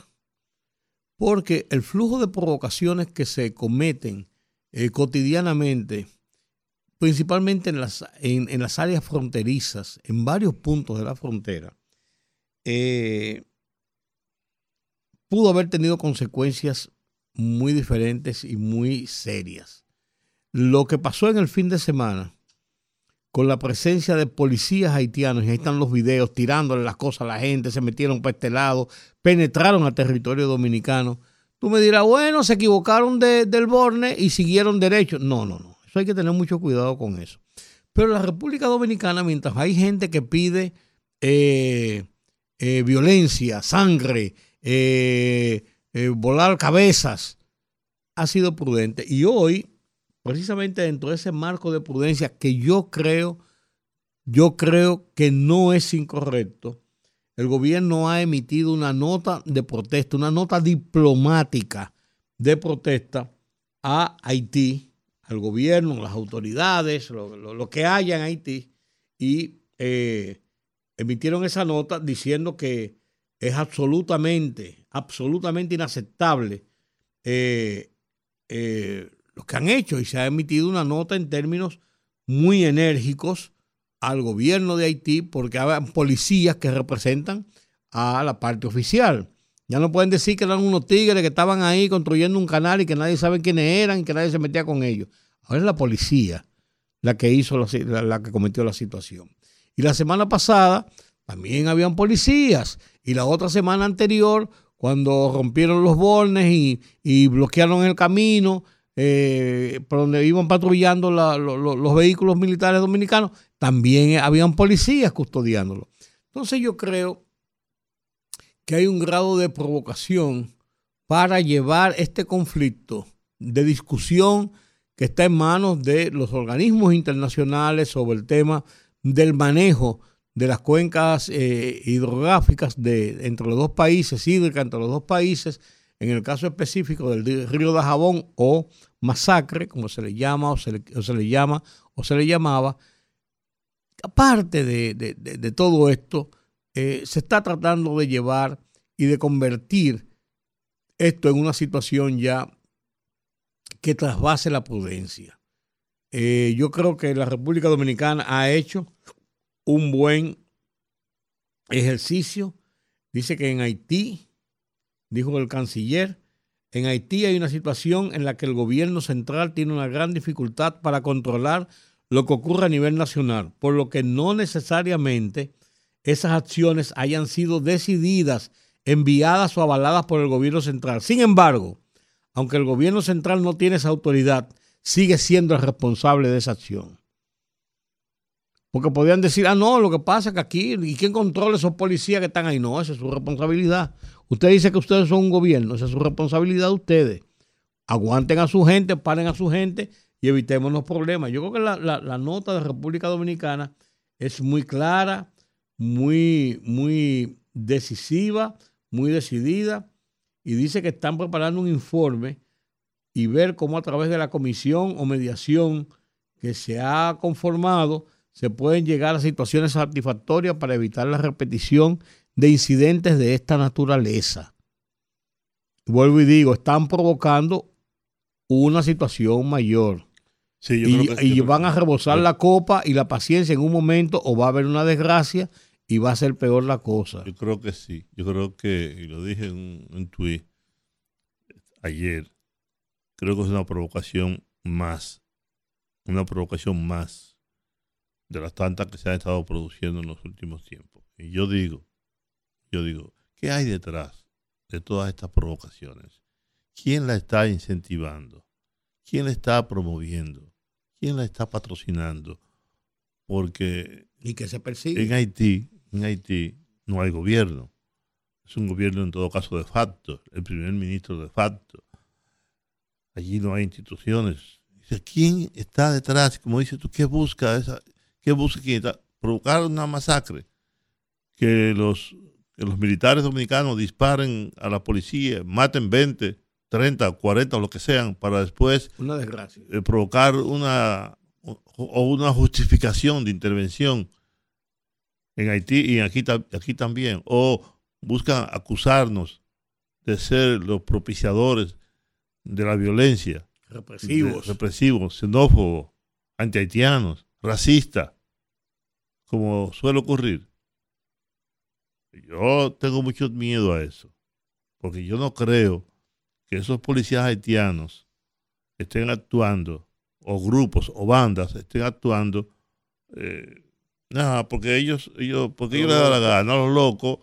porque el flujo de provocaciones que se cometen eh, cotidianamente, principalmente en las, en, las áreas fronterizas, en varios puntos de la frontera, eh, pudo haber tenido consecuencias muy diferentes y muy serias. Lo que pasó en el fin de semana, con la presencia de policías haitianos, y ahí están los videos, tirándole las cosas a la gente, se metieron para este lado, penetraron a territorio dominicano. Tú me dirás, bueno, se equivocaron de- del Borne y siguieron derecho. No, no, no. Hay que tener mucho cuidado con eso. Pero la República Dominicana, mientras hay gente que pide eh, eh, violencia, sangre, eh, volar cabezas, ha sido prudente. Y hoy, precisamente dentro de ese marco de prudencia que yo creo, yo creo que no es incorrecto, el gobierno ha emitido una nota de protesta, una nota diplomática de protesta a Haití, al gobierno, las autoridades, lo, lo- lo que haya en Haití, y eh, emitieron esa nota diciendo que es absolutamente, absolutamente inaceptable eh, eh, lo que han hecho y se ha emitido una nota en términos muy enérgicos al gobierno de Haití porque hay policías que representan a la parte oficial. Ya no pueden decir que eran unos tigres que estaban ahí construyendo un canal y que nadie sabe quiénes eran y que nadie se metía con ellos. Ahora es la policía la que hizo la, la- que cometió la situación. Y la semana pasada también habían policías. Y la otra semana anterior, cuando rompieron los bornes y, y bloquearon el camino eh, por donde iban patrullando la- lo- lo- los vehículos militares dominicanos, también habían policías custodiándolo. Entonces yo creo que hay un grado de provocación para llevar este conflicto de discusión que está en manos de los organismos internacionales sobre el tema del manejo de las cuencas eh, hidrográficas de, entre los dos países, hídricas entre los dos países, en el caso específico del río de Jabón o masacre, como se le llama o se le, llama o se le llamaba, aparte de- de todo esto, eh, se está tratando de llevar y de convertir esto en una situación ya que trasvase la prudencia. Eh, yo creo que la República Dominicana ha hecho un buen ejercicio. Dice que en Haití, dijo el canciller, en Haití hay una situación en la que el gobierno central tiene una gran dificultad para controlar lo que ocurre a nivel nacional, por lo que no necesariamente esas acciones hayan sido decididas, enviadas o avaladas por el gobierno central. Sin embargo, aunque el gobierno central no tiene esa autoridad, sigue siendo el responsable de esa acción. Porque podían decir, ah, no, lo que pasa es que aquí, ¿y quién controla esos policías que están ahí? No, esa es su responsabilidad. Usted dice que ustedes son un gobierno, esa es su responsabilidad de ustedes. Aguanten a su gente, paren a su gente y evitemos los problemas. Yo creo que la- la nota de República Dominicana es muy clara, muy, muy decisiva, muy decidida y dice que están preparando un informe y ver cómo a través de la comisión o mediación que se ha conformado se pueden llegar a situaciones satisfactorias para evitar la repetición de incidentes de esta naturaleza. Vuelvo y digo, están provocando una situación mayor. Sí, yo y creo que- y yo creo van a rebosar la copa y la paciencia en un momento o va a haber una desgracia y va a ser peor la cosa. Yo creo que sí. Yo creo que, y lo dije en un, un tuit ayer, creo que es una provocación más. Una provocación más de las tantas que se han estado produciendo en los últimos tiempos. Y yo digo, yo digo, ¿qué hay detrás de todas estas provocaciones? ¿Quién la está incentivando? ¿Quién la está promoviendo? ¿Quién la está patrocinando? Porque Y que se persigue. en Haití, en Haití no hay gobierno. Es un gobierno en todo caso de facto, el primer ministro de facto. Allí no hay instituciones. Dice, ¿Quién está detrás? Como dices tú, ¿qué busca esa? ¿Qué busca quién está? Provocar una masacre. Que los, que los militares dominicanos disparen a la policía, maten 20, 30, 40 o lo que sean, para después Una desgracia. eh, provocar una o o una justificación de intervención en Haití y aquí, aquí también, o buscan acusarnos de ser los propiciadores de la violencia, Represivos. de- represivos, xenófobos, antihaitianos, racistas, como suele ocurrir. Yo tengo mucho miedo a eso, porque yo no creo que esos policías haitianos estén actuando, o grupos o bandas estén actuando, eh, nada, porque ellos, ellos, porque ellos les da la gana, a los locos,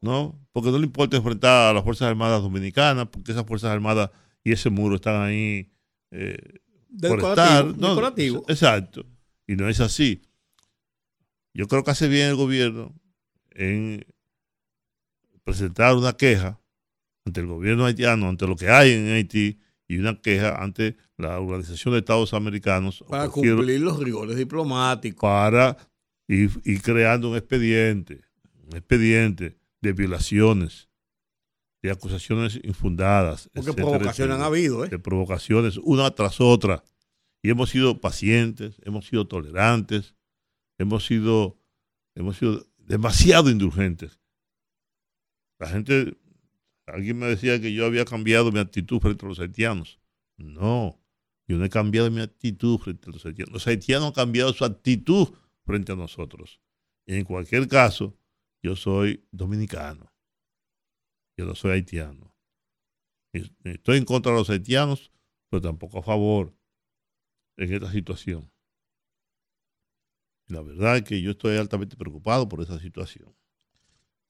¿no? Porque no le importa enfrentar a las Fuerzas Armadas Dominicanas, porque esas Fuerzas Armadas y ese muro están ahí eh, por estar. ¿no? decorativo. Exacto. Y no es así. Yo creo que hace bien el gobierno en presentar una queja ante el gobierno haitiano, ante lo que hay en Haití, y una queja ante la Organización de Estados Americanos Para cumplir los rigores diplomáticos. para ir creando un expediente, un expediente de violaciones, de acusaciones infundadas. Porque etcétera, provocaciones han habido, ¿eh? De provocaciones, una tras otra. Y hemos sido pacientes, hemos sido tolerantes, hemos sido, hemos sido demasiado indulgentes. La gente, alguien me decía que yo había cambiado mi actitud frente a los haitianos. No, yo no he cambiado mi actitud frente a los haitianos. Los haitianos han cambiado su actitud frente a nosotros. En cualquier caso, yo soy dominicano. Yo no soy haitiano. Estoy en contra de los haitianos, pero tampoco a favor en esta situación. La verdad es que yo estoy altamente preocupado por esa situación.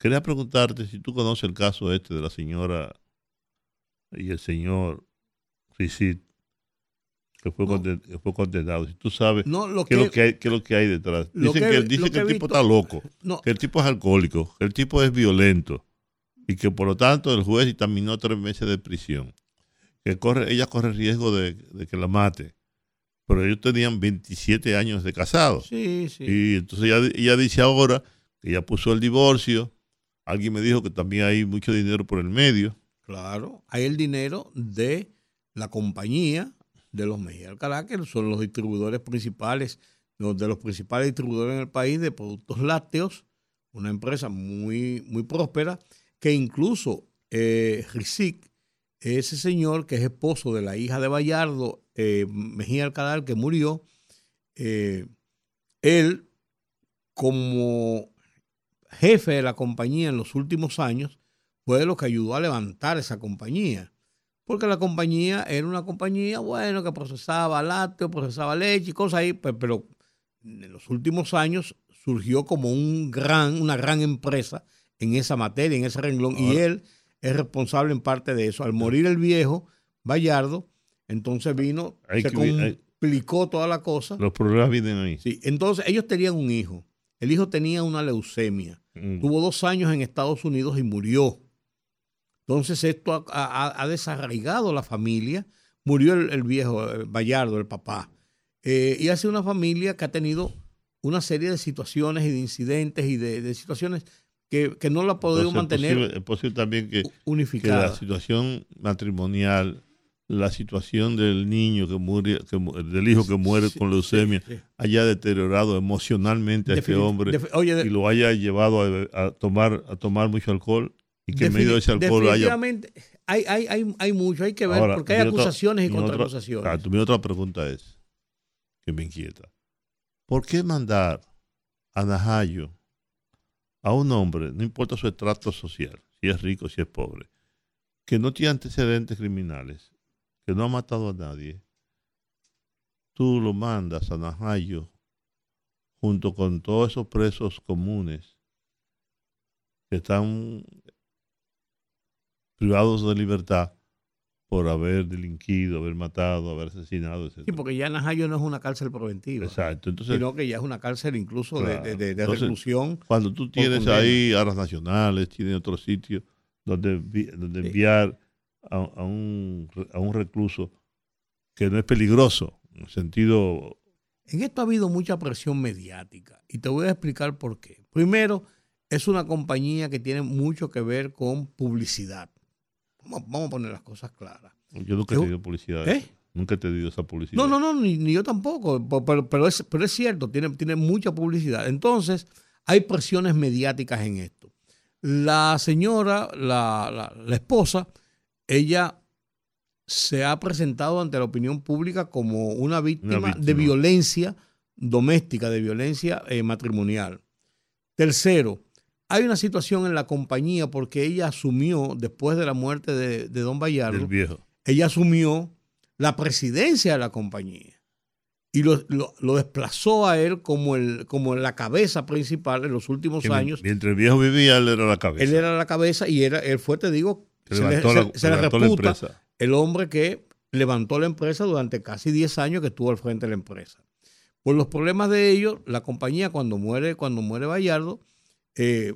Quería preguntarte si tú conoces el caso este de la señora y el señor Risit, que fue, No. fue condenado. Si tú sabes No, lo qué, es lo que- que hay, qué es lo que hay detrás. Dicen que- que, dicen que que el tipo está loco, No, que el tipo es alcohólico, que el tipo es violento y que por lo tanto el juez dictaminó tres meses de prisión. Que corre, ella corre riesgo de, de que la mate. Pero ellos tenían 27 años de casados. sí, sí. Y entonces ella, ella dice ahora que ya puso el divorcio. Alguien me dijo que también hay mucho dinero por el medio. Claro, hay el dinero de la compañía de los Mejía Alcalá, que son los distribuidores principales, de los principales distribuidores en el país de productos lácteos, una empresa muy, muy próspera, que incluso eh, ese señor que es esposo de la hija de Bayardo, eh, Mejía Alcalá, que murió, eh, él, como jefe de la compañía en los últimos años, fue de lo que ayudó a levantar esa compañía. Porque la compañía era una compañía, bueno, que procesaba lácteos, procesaba leche y cosas ahí, pe- pero en los últimos años surgió como un gran, una gran empresa en esa materia, en ese renglón, y él es responsable en parte de eso. Al morir el viejo, Bayardo, entonces vino, Hay se, que explicó toda la cosa. Los problemas vienen ahí. Sí, entonces ellos tenían un hijo. El hijo tenía una leucemia. Mm. Tuvo dos años en Estados Unidos y murió. Entonces esto ha, ha- ha desarraigado la familia. Murió el, el viejo el Bayardo, el papá. Eh, y ha sido una familia que ha tenido una serie de situaciones y de incidentes y de, de situaciones que, que no la ha podido Entonces, es mantener posible- es posible también que, que unificada. la situación matrimonial, la situación del niño que muere, que del hijo que muere Sí, con leucemia, sí, sí. haya deteriorado emocionalmente a este Defini- hombre defi- oye, de- y lo haya llevado a, a tomar a tomar mucho alcohol y que en medio de ese alcohol haya definitivamente hay, hay, hay, hay mucho, hay que ver, Ahora, porque hay otra- acusaciones y mi otra- contraacusaciones. Exacto, mi otra pregunta es, que me inquieta. ¿Por qué mandar a Najayo a un hombre, no importa su estrato social, si es rico, si es pobre, que no tiene antecedentes criminales, que no ha matado a nadie, tú lo mandas a Najayo junto con todos esos presos comunes que están privados de libertad por haber delinquido, haber matado, haber asesinado, etc. Sí, porque ya Najayo no es una cárcel preventiva, Exacto. Entonces, sino que ya es una cárcel incluso de- Claro. de, de- de Entonces, reclusión. cuando tú tienes ahí aras nacionales, tienes otros sitios donde, donde enviar a, a un, a un recluso que no es peligroso, en el sentido En esto ha habido mucha presión mediática y te voy a explicar por qué. Primero, es una compañía que tiene mucho que ver con publicidad. Vamos, vamos a poner las cosas claras. Yo nunca he tenido publicidad. ¿Eh? Nunca he tenido esa publicidad. No, no, no, ni, ni yo tampoco, po- pero, pero es, pero es cierto, tiene, tiene mucha publicidad. Entonces, hay presiones mediáticas en esto. La señora, la, la- la esposa, ella se ha presentado ante la opinión pública como una víctima, víctima. de violencia doméstica, de violencia eh, matrimonial. Tercero, hay una situación en la compañía porque ella asumió, después de la muerte de, de Don Bayardo, viejo. ella asumió la presidencia de la compañía y lo, lo- lo desplazó a él como, el, como la cabeza principal en los últimos Que años. Mientras el viejo vivía, él era la cabeza. Él era la cabeza y era, él fue, te digo, se le, levantó la- se- se le levantó la reputa el hombre que levantó la empresa durante casi 10 años que estuvo al frente de la empresa. Por los problemas de ellos, la compañía cuando muere, cuando muere Bayardo, eh,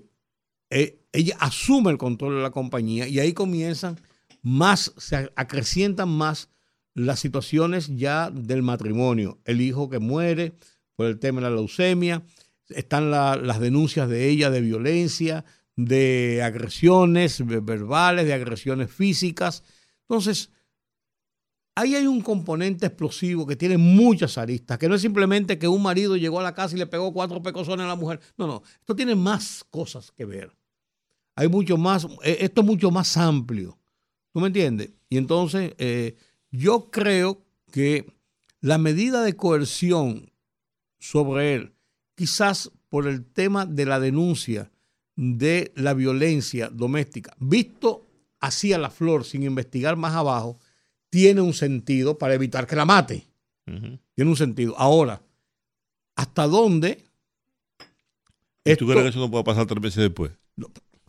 eh, ella asume el control de la compañía y ahí comienzan más, se acrecientan más las situaciones ya del matrimonio. El hijo que muere por el tema de la leucemia, están la- las denuncias de ella de violencia, de agresiones ve- verbales, de agresiones físicas. Entonces, ahí hay un componente explosivo que tiene muchas aristas, que no es simplemente que un marido llegó a la casa y le pegó cuatro pecosones a la mujer. No, no, esto tiene más cosas que ver. Hay mucho más, eh, esto es mucho más amplio. ¿Tú me entiendes? Y entonces, eh, yo creo que la medida de coerción sobre él, quizás por el tema de la denuncia de la violencia doméstica, visto así a la flor, sin investigar más abajo, tiene un sentido para evitar que la mate. Tiene un sentido. Ahora, ¿hasta dónde? ¿Y tú esto- crees que eso no puede pasar tres meses después?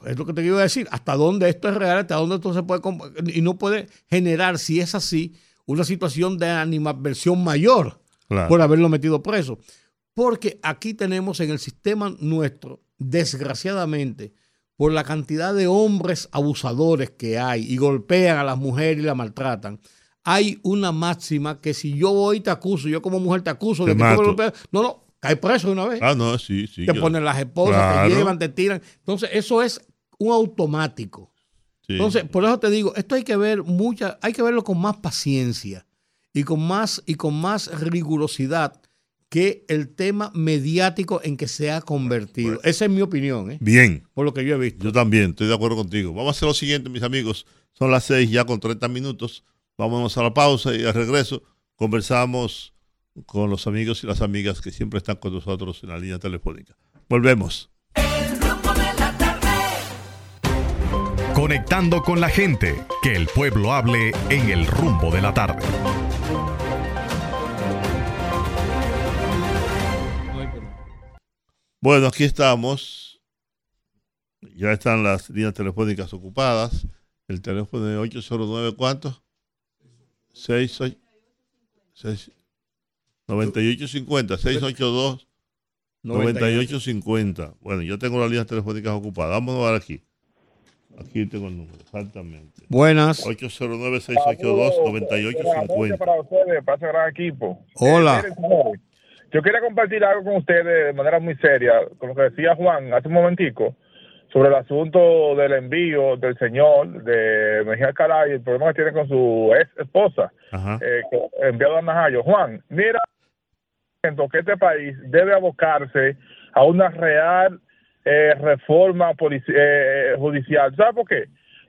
es lo que te iba a decir, hasta dónde esto es real, hasta dónde esto se puede y no puede generar, si es así, una situación de animadversión mayor Claro. por haberlo metido preso. Porque aquí tenemos en el sistema nuestro, desgraciadamente, por la cantidad de hombres abusadores que hay y golpean a las mujeres y la maltratan, hay una máxima que si yo voy y te acuso, yo como mujer te acuso Te de que tú no, no, cae preso de una vez Ah, no, sí, sí. te yo- ponen las esposas, Claro. te llevan, te tiran. Entonces, eso es un automático. sí. Entonces, por eso te digo, esto hay que ver mucha, hay que verlo con más paciencia y con más, y con más rigurosidad que el tema mediático en que se ha convertido. Esa es mi opinión, ¿eh? Bien. por lo que yo he visto. Yo también, estoy de acuerdo contigo. Vamos a hacer lo siguiente, mis amigos. Son las seis ya con 30 minutos. Vámonos a la pausa y al regreso conversamos con los amigos y las amigas que siempre están con nosotros en la línea telefónica. Volvemos. El rumbo de la tarde. Conectando con la gente, que el pueblo hable en el rumbo de la tarde. Bueno, aquí estamos. Ya están las líneas telefónicas ocupadas. El teléfono de 809, ¿cuánto? 6, 9850 682 9850. Bueno, yo tengo las líneas telefónicas ocupadas. Vamos a ver aquí. Aquí tengo el número, exactamente. Buenas. 809-682-9850. para ustedes, para ese gran equipo. Hola. Eh, yo quería compartir algo con ustedes de manera muy seria, con lo que decía Juan hace un momentico, sobre el asunto del envío del señor de Mejía Caray y el problema que tiene con su ex esposa, eh, enviado a Najayo. Juan, mira, que este país debe abocarse a una real eh, reforma polici- eh, judicial. ¿Sabes por qué?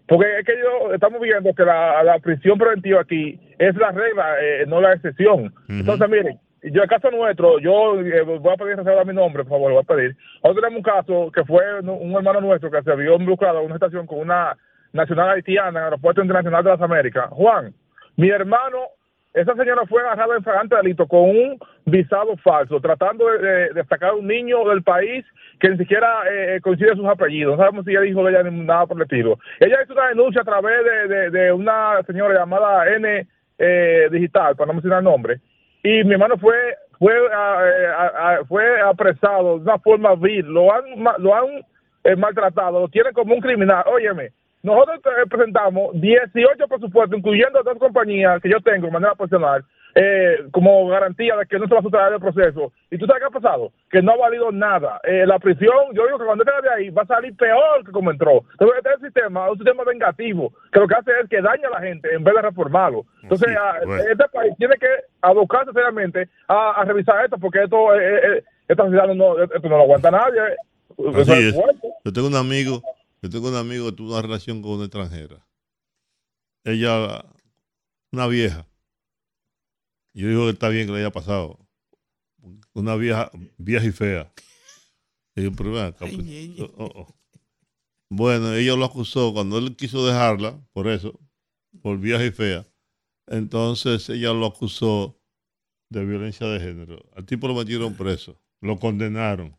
Porque es que yo estamos viendo que la, la prisión preventiva aquí es la regla, eh, no la excepción. Entonces, miren, yo el caso nuestro, yo eh, voy a pedir reserva mi nombre, por favor, voy a pedir. Nosotros tenemos un caso que fue un hermano nuestro que se vio involucrado en una estación con una nacional haitiana en el aeropuerto internacional de las Américas. Juan, mi hermano esa señora fue agarrada en flagrante delito con un visado falso, tratando de, de- sacar a un niño del país que ni siquiera eh, coincide sus apellidos. No sabemos si ella dijo de ella ni nada por el estilo. Ella hizo una denuncia a través de- de una señora llamada N eh, Digital, para no mencionar el nombre, y mi hermano fue fue eh, fue apresado de una forma vil, lo han lo han eh, maltratado, lo tienen como un criminal. Óyeme, nosotros presentamos 18 presupuestos, incluyendo dos compañías que yo tengo de manera personal, eh, como garantía de que no se va a sustraer el proceso. ¿Y tú sabes qué ha pasado? Que no ha valido nada. Eh, la prisión, yo digo que cuando salga de ahí va a salir peor que como entró. Entonces, este es el sistema, un sistema vengativo, que lo que hace es que daña a la gente en vez de reformarlo. Entonces, Sí, bueno. este país tiene que abocarse seriamente a, a revisar esto, porque esto, eh, eh, esta sociedad no, esto no lo aguanta nadie. Así es. Yo tengo un amigo, yo tengo un amigo que tuvo una relación con una extranjera. Ella, una vieja. Yo digo que está bien que le haya pasado. Una vieja, vieja y fea. Y ven acá, pues, oh, oh, oh. Bueno, ella lo acusó cuando él quiso dejarla, por eso, por vieja y fea. Entonces ella lo acusó de violencia de género. Al tipo lo metieron preso, lo condenaron.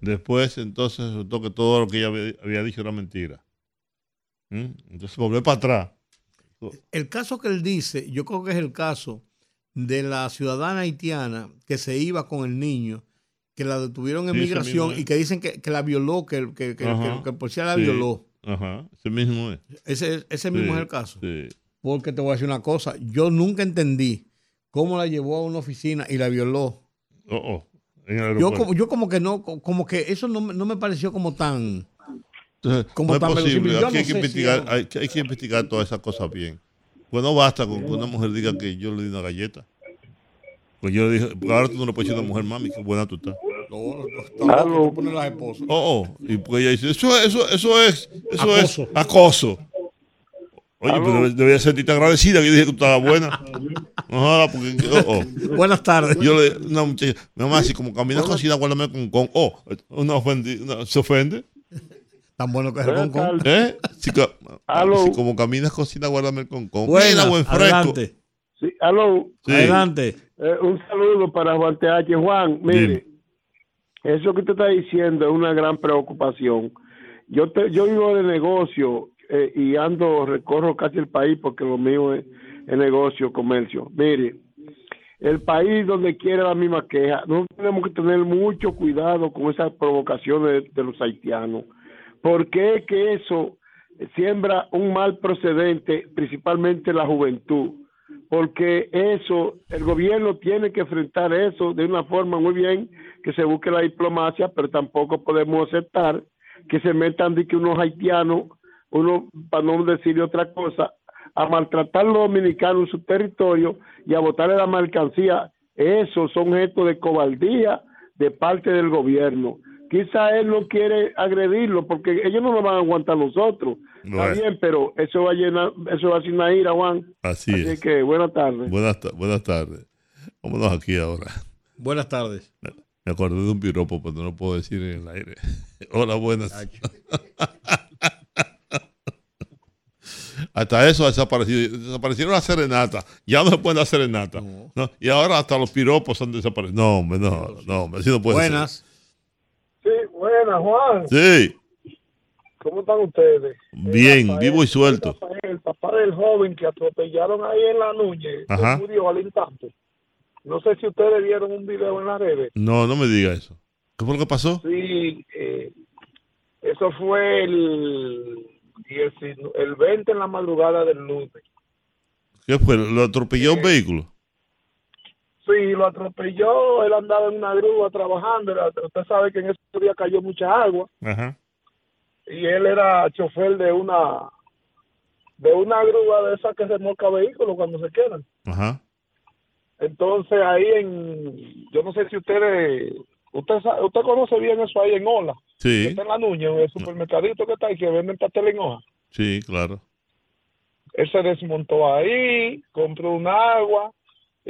Después, entonces, resultó que todo lo que ella había, había dicho era mentira. ¿Mm? Entonces volvió para atrás. El caso que él dice, yo creo que es el caso de la ciudadana haitiana que se iba con el niño, que la detuvieron en Sí, migración es. y que dicen que, que la violó, que, el- que, que, Ajá. que- el policía la Sí. violó. Ajá, ese mismo es. Ese, ese mismo Sí, es el caso. Porque te voy a decir una cosa, yo nunca entendí cómo la llevó a una oficina y la violó. Oh, oh, Yo como, yo como que no, co- como que eso no, me- no me pareció como tan... Entonces, como no es tan posible. Aquí no hay, que si investigar, hay que investigar todas esas cosas bien. Pues no basta con que una mujer diga que yo le di una galleta. Pues yo le dije, pues ahora tú no le puedes decir a una mujer, mami, qué buena tú estás. Aló. poner las esposas. Oh, oh. Y pues ella dice, eso, eso, eso es, eso Acoso. es acoso. Oye, pero debía sentirte agradecida que yo dije que tú estabas buena. No porque. Oh, oh. Buenas tardes. Yo le una muchacha, mi mamá, si como caminas con sida, guárdame con con. Oh, una ofendi, una- se ofende. Tan bueno que es el concón. ¿Eh? Si, si como caminas con sida, guárdame con con. Buenas, Mira, buen fresco. adelante. Sí, aló. Sí. Adelante. Eh, un saludo para Juan TH. Juan, mire, eso que usted está diciendo es una gran preocupación. Yo te, yo vivo de negocio eh, y ando, recorro casi el país porque lo mío es, es negocio, comercio. Mire, el país donde quiera la misma queja, no tenemos que tener mucho cuidado con esas provocaciones de, de los haitianos, porque es que eso siembra un mal procedente, principalmente la juventud porque eso, el gobierno tiene que enfrentar eso de una forma muy bien, que se busque la diplomacia, pero tampoco podemos aceptar que se metan de que unos haitianos, uno, para no decir otra cosa, a maltratar a los dominicanos en su territorio y a botarle la mercancía. Esos son gestos de cobardía de parte del gobierno. Quizá él no quiere agredirlo porque ellos no lo van a aguantar a nosotros. Bueno. Está bien, pero eso va a llenar, eso va a ser una ira, Juan. Así Así es. que buenas tardes. Buenas, ta- buenas tardes. Vámonos aquí ahora. Buenas tardes. Me acordé de un piropo, pero no lo puedo decir en el aire. Hola, buenas. Hasta eso ha desaparecido. Desaparecieron las serenatas. Ya no se pueden dar serenata. ¿no? Y ahora hasta los piropos han desaparecido. No, hombre, no, no, hombre, así no puede Buenas. Sí, buenas, Juan. Sí, ¿Cómo están ustedes? bien, Rafael, vivo y suelto. Rafael, El papá del joven que atropellaron ahí en la Núñez, Ajá. murió al instante. No sé si ustedes vieron un video en las redes. No, no me diga eso. ¿Qué fue lo que pasó? Sí, eh, eso fue el, 19 el 20 en la madrugada del lunes. ¿Qué fue? ¿Lo atropelló Eh, un vehículo? Sí, lo atropelló, él andaba en una grúa trabajando, usted sabe que en ese día cayó mucha agua Ajá. y él era chofer de una de una grúa de esas que remolca vehículos cuando se quedan. Ajá. Entonces ahí en, yo no sé si ustedes, usted usted conoce bien eso ahí en Ola, que Sí, está en la Nuña, en el supermercadito que está ahí, que venden pastel en hoja. sí, claro. Él se desmontó ahí, compró un agua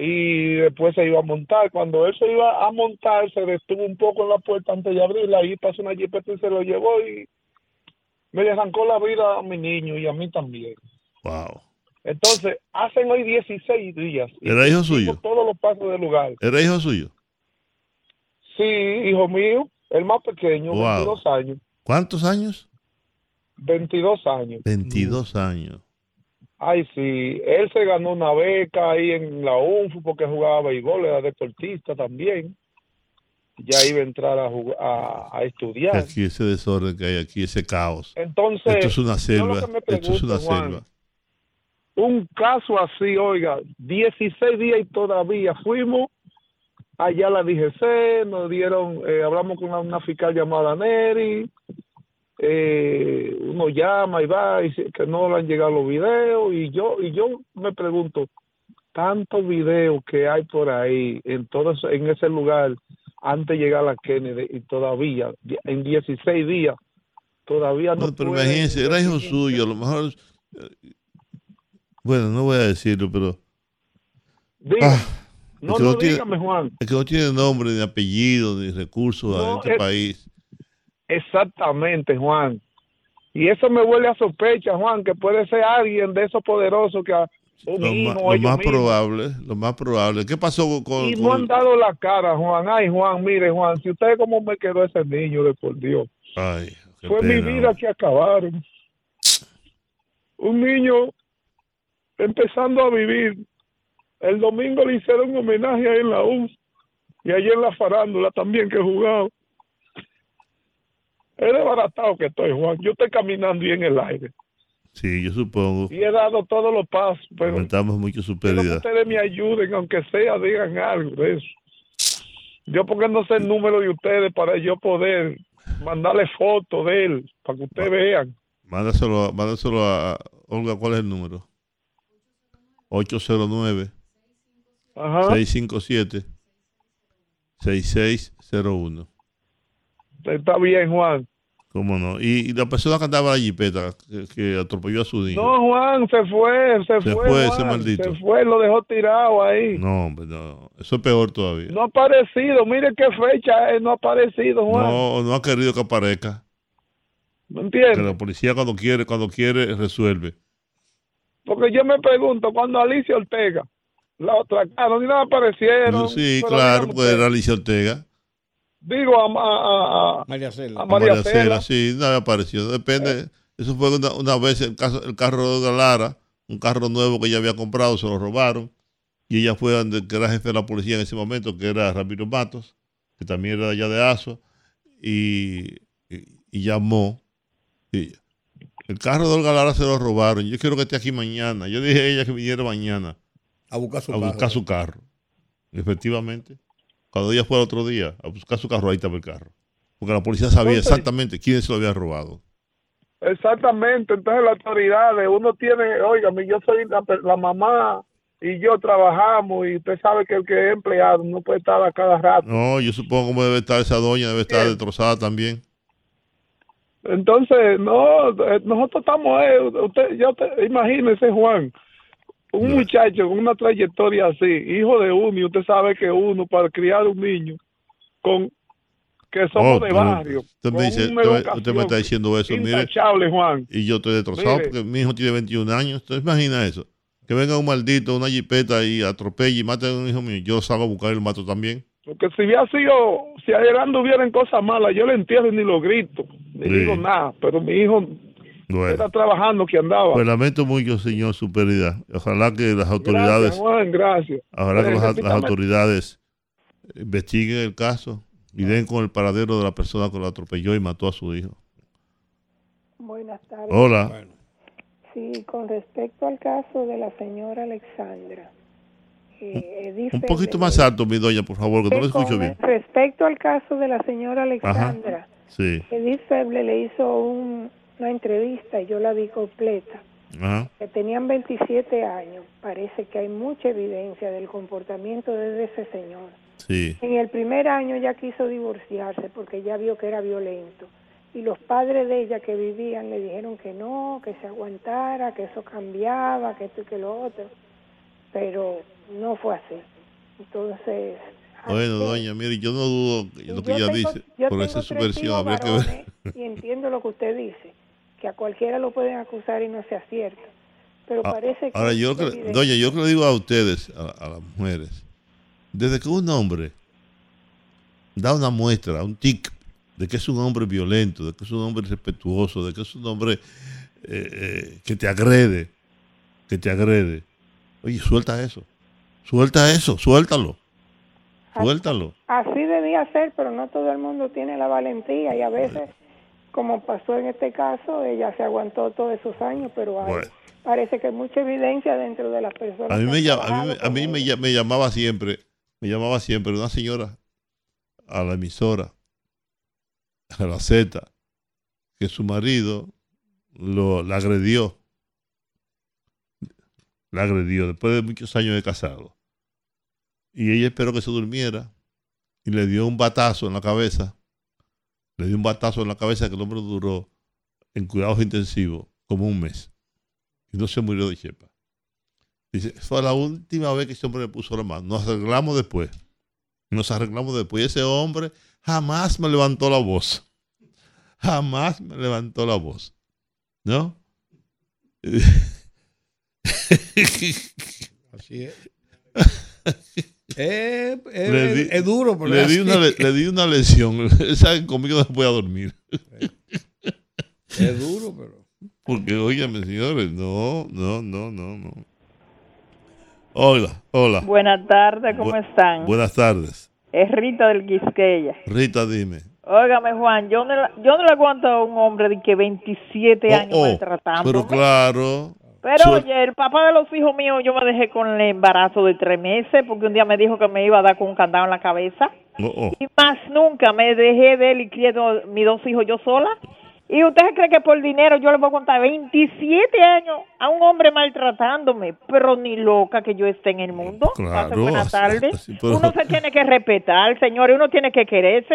y después se iba a montar. Cuando él se iba a montar, se detuvo un poco en la puerta antes de abrirla. Ahí pasó una jipeta y se lo llevó y me arrancó la vida a mi niño y a mí también. Wow. Entonces, hacen hoy 16 días. y ¿Era hijo suyo? Todos los pasos del lugar. ¿Era hijo suyo? Sí, hijo mío, el más pequeño, Wow. 22 años. ¿Cuántos años? 22 años. 22 años. Ay, sí, él se ganó una beca ahí en la UNFU porque jugaba béisbol, era deportista también. Ya iba a entrar a, jugar, a, a estudiar. Aquí ese desorden que hay aquí, ese caos. Entonces, Esto es una selva. Esto es una Juan, selva. un caso así, oiga, 16 días y todavía fuimos allá a la DGC, nos dieron, eh, hablamos con una, una fiscal llamada Neri, eh, uno llama y va y dice que no le han llegado los videos y yo y yo me pregunto tantos videos que hay por ahí en todo ese- en ese lugar antes de llegar a la Kennedy y todavía en 16 días todavía no, No, pero pueden imagínense, era hijo suyo, a lo mejor. eh, Bueno, no voy a decirlo, pero. Diga. Ah, no, no, tiene- dígame Juan Es que no tiene nombre, ni apellido, ni recursos en No, este es- país. Exactamente, Juan. Y eso me huele a sospecha, Juan, que puede ser alguien de esos poderosos que un Lo, ma- lo más probable, lo más probable. ¿Qué pasó con, Y con no han dado la cara, Juan. Ay, Juan, mire, Juan, si usted cómo me quedó ese niño, de por Dios. Ay, Fue mi vida que acabaron. Un niño empezando a vivir. El domingo le hicieron un homenaje ahí en la U y ayer en la farándula también que he jugado. Es desbaratado que estoy, Juan. Yo estoy caminando y en el aire. Sí, yo supongo. Y he dado todos los pasos, pero Lamentamos mucho su quiero que pérdida. ustedes me ayuden, aunque sea, digan algo de eso. Yo porque no sé el número de ustedes para yo poder mandarle fotos de él, para que ustedes vean. Mándaselo, a- mándaselo a a- Olga, ¿cuál es el número? 809 Ajá. 657 6601. Está bien, Juan. ¿Cómo no? Y, y la persona que andaba en la jipeta, que, que atropelló a su niño. No, Juan, se fue, se, Se fue, fue ese maldito. Se fue, lo dejó tirado ahí. No, hombre, no. Eso es peor todavía. No ha aparecido, mire qué fecha es, no ha aparecido, Juan. No, no ha querido que aparezca. ¿Me Que entiendes? la policía cuando quiere, cuando quiere, resuelve. Porque yo me pregunto, cuando Alicia Ortega, la otra, ah, no, ni nada aparecieron. sí, pero claro, usted, era Alicia Ortega. Digo a, a, a, María Cela. a María María Cela, Cela. sí, no había aparecido. Depende. Eso fue una, una vez el, caso, el carro de Galara, un carro nuevo que ella había comprado, se lo robaron. Y ella fue donde que era jefe de la policía en ese momento, que era Ramiro Matos, que también era de allá de Aso, y, y- y llamó. Y el carro de Galara se lo robaron. Yo quiero que esté aquí mañana. Yo dije a ella que viniera mañana A buscar su a carro. buscar su carro. Efectivamente. Cuando ella fue el otro día a buscar su carro, ahí estaba el carro. Porque la policía sabía Entonces- exactamente quién se lo había robado. Exactamente, entonces las autoridades, uno tiene, óigame, yo soy la, mamá y yo trabajamos y usted sabe que el que es empleado no puede estar a cada rato. No, yo supongo cómo debe estar esa doña, debe estar destrozada también. Entonces, no, eh, nosotros estamos, eh, usted, yo te, imagínese Juan, un muchacho con una trayectoria así, hijo de uno, y usted sabe que uno para criar un niño con que somos Oh, de barrio, Usted me, dice, usted, está diciendo eso, mire. Juan. Y yo estoy destrozado Mire. porque mi hijo tiene 21 años. ¿Usted imagina eso? Que venga un maldito, una jipeta y atropelle y mate a un hijo mío. Yo salgo a buscar y lo mato también. Porque si hubiera sido, si ayer anduvieran cosas malas, yo le entierro y ni lo grito, ni Sí. digo nada. Pero mi hijo Bueno. Está trabajando que andaba. Pues lamento mucho, señor, su pérdida. Ojalá que las autoridades, Gracias, Juan, gracias. ojalá que Eh, las, las autoridades investiguen el caso y den con el paradero de la persona que lo atropelló y mató a su hijo. Buenas tardes. Hola. Sí, con respecto al caso de la señora Alexandra. eh, Edith Un poquito Feble- más alto, mi doña, por favor, que no lo Eh, escucho bien. Respecto al caso de la señora Alexandra, Sí. Edith Feble le hizo un- una entrevista y yo la vi completa. Ajá. Que tenían 27 años. Parece que hay mucha evidencia del comportamiento de ese señor. Sí. En el primer año ella quiso divorciarse porque ya vio que era violento. Y los padres de ella que vivían le dijeron que no, que se aguantara, que eso cambiaba, que esto y que lo otro. Pero no fue así. Entonces, Bueno, doña, mire, yo no dudo lo que yo ella tengo- dice, por esa es su tres versión, hijos habría que ver. y entiendo lo que usted dice, que a cualquiera lo pueden acusar y no sea cierto. Pero Ah, parece que... Ahora, yo, que- doña, yo que le digo a ustedes, a, a las mujeres, desde que un hombre da una muestra, un tic, de que es un hombre violento, de que es un hombre respetuoso, de que es un hombre eh, eh, que te agrede, que te agrede, oye, suelta eso, suelta eso, suéltalo, suéltalo. Así debía ser, pero no todo el mundo tiene la valentía y a veces, como pasó en este caso, ella se aguantó todos esos años, pero hay- Bueno. parece que hay mucha evidencia dentro de las personas. A mí, me, han llam- a mí, a mí me llamaba siempre, me llamaba siempre una señora a la emisora, a la Z, que su marido lo, la agredió. La agredió después de muchos años de casado. Y ella esperó que se durmiera y le dio un batazo en la cabeza. Le dio un batazo en la cabeza que el hombre duró en cuidados intensivos como un mes. Y no se murió de chepa. Dice, fue la última vez que ese hombre me puso la mano. Nos arreglamos después. Nos arreglamos después. Y ese hombre jamás me levantó la voz. Jamás me levantó la voz. ¿No? Así es. Eh, eh, Le di- es duro, pero le di, una, le, le di una lesión. Saben, conmigo no se puede dormir. Es duro, pero. Porque, óigame, señores, no, no, no, no, no. Hola, hola. Buenas tardes, ¿cómo Bu- están? Buenas tardes. Es Rita del Quisqueya. Rita, dime. Óigame, Juan, yo no, la- yo no le aguanto a un hombre de que 27 años Oh, oh, maltratándome. pero claro. Pero oye, el papá de los hijos míos, yo me dejé con el embarazo de tres meses porque un día me dijo que me iba a dar con un candado en la cabeza. oh. Y más nunca me dejé de él y crié mis dos hijos yo sola. ¿Y usted cree que por dinero yo le voy a contar 27 años a un hombre maltratándome? Pero ni loca que yo esté en el mundo. Claro, Pase buenas así- tardes. así, pero- Uno se tiene que respetar, señores. Uno tiene que quererse.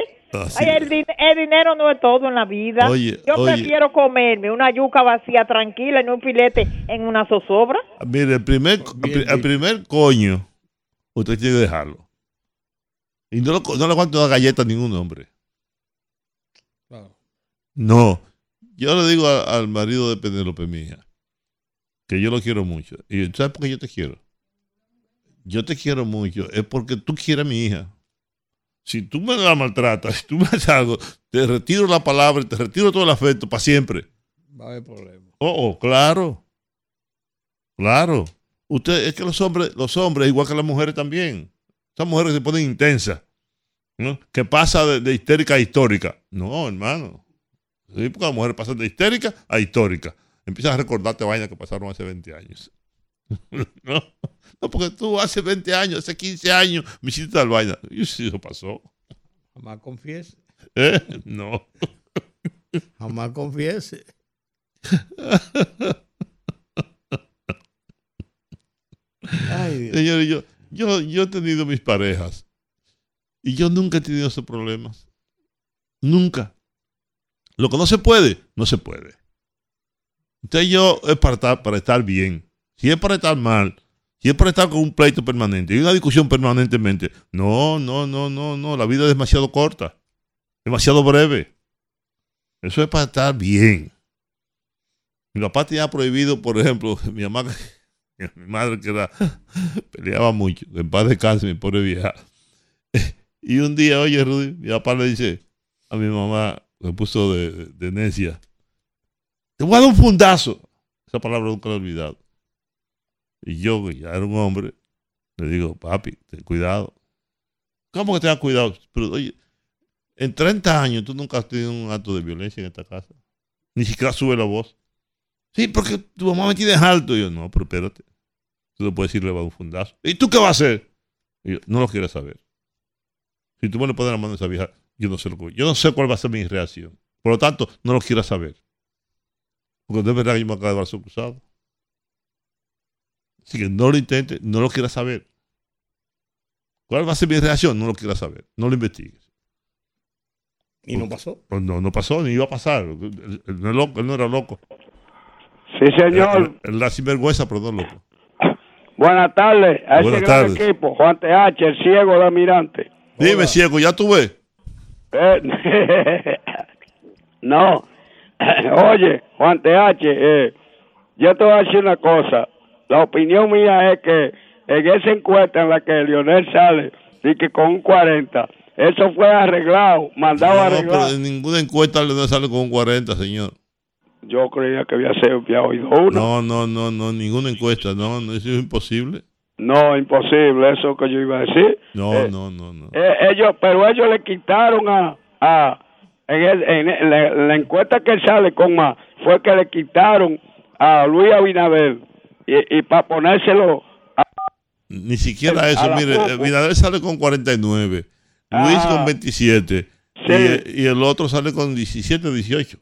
Ay, el, din- el dinero no es todo en la vida. Oye, yo oye. prefiero comerme una yuca vacía tranquila y no un filete en una zozobra. Mire, el primer, el, el primer coño, usted tiene que dejarlo. Y no, lo- no le aguanto una galleta a ningún hombre. No. Yo le digo a- al marido de Penélope, mi hija, que yo lo quiero mucho. Y ¿sabes por qué yo te quiero? Yo te quiero mucho. Es porque tú quieres a mi hija. Si tú me la maltratas, si tú me haces algo, te retiro la palabra, y te retiro todo el afecto para siempre. Va a haber problema. Oh, oh, claro. Claro. Usted, es que los hombres, los hombres, igual que las mujeres también. Esas mujeres se ponen intensas. ¿no? Que pasa de, de histérica a histórica. No, hermano. Sí, porque las mujeres pasan de histérica a histórica. Empiezan a recordarte vainas que pasaron hace 20 años. no, no, porque tú hace 20 años, hace 15 años, me hiciste tal vaina. Y sí, eso pasó. Jamás confiese. ¿Eh? No. Jamás confiese. Ay, Dios. Señores, yo, yo, yo he tenido mis parejas y yo nunca he tenido esos problemas. Nunca. Lo que no se puede, no se puede. Entonces yo es para estar, para estar bien. Si es para estar mal, si es para estar con un pleito permanente y una discusión permanentemente, no, no, no, no, no. La vida es demasiado corta, demasiado breve. Eso es para estar bien. Mi papá tenía prohibido, por ejemplo, mi mamá, mi madre que era, peleaba mucho, en paz descanse, mi pobre vieja. Y un día, oye, Rudy, mi papá le dice a mi mamá, me puso de, de necia, te voy a dar un fundazo. Esa palabra nunca la he olvidado. Y yo, que ya era un hombre, le digo, papi, ten cuidado. ¿Cómo que tengas cuidado? Pero, oye, en 30 años tú nunca has tenido un acto de violencia en esta casa. Ni siquiera sube la voz. Sí, porque tu mamá me tiene alto. Y yo, no, pero espérate. Tú no puedes decirle va a un fundazo. ¿Y tú qué vas a hacer? Y yo, no lo quieres saber. Si tú me le pones la mano a esa vieja, yo no sé lo que, yo no sé cuál va a ser mi reacción. Por lo tanto, no lo quieras saber. Porque no es verdad que yo me acabo de brazo cruzado. Así que no lo intentes, no lo quieras saber. ¿Cuál va a ser mi reacción? No lo quieras saber. No lo investigues. ¿Y no pasó? Pues no, no pasó, ni iba a pasar. Él, él no, es loco, él no era loco. Sí, señor. Él, era sinvergüenza, pero no es loco. Buenas tardes a Buenas ese gran tardes. equipo. Juan TH, el ciego de Almirante. Dime, ciego, ¿ya tú ves? Eh, no. Oye, Juan TH, eh, yo te voy a decir una cosa. La opinión mía es que en esa encuesta en la que Lionel sale, y que con un 40, eso fue arreglado, mandado No, arreglado. pero en ninguna encuesta le sale con un 40, señor. Yo creía que había, sido, había oído uno. No, no, no, no, ninguna encuesta. No, no, eso es imposible. No, imposible, eso que yo iba a decir. No, Eh, no, no, no. Eh, ellos, pero ellos le quitaron a, a en, el- en la, en la encuesta que sale con más fue que le quitaron a Luis Abinader y, y para ponérselo Ni siquiera a eso. la Mire, poco. eh, Binader sale con 49. Luis Ah. con 27. Sí. Y, y el otro sale con 17, 18.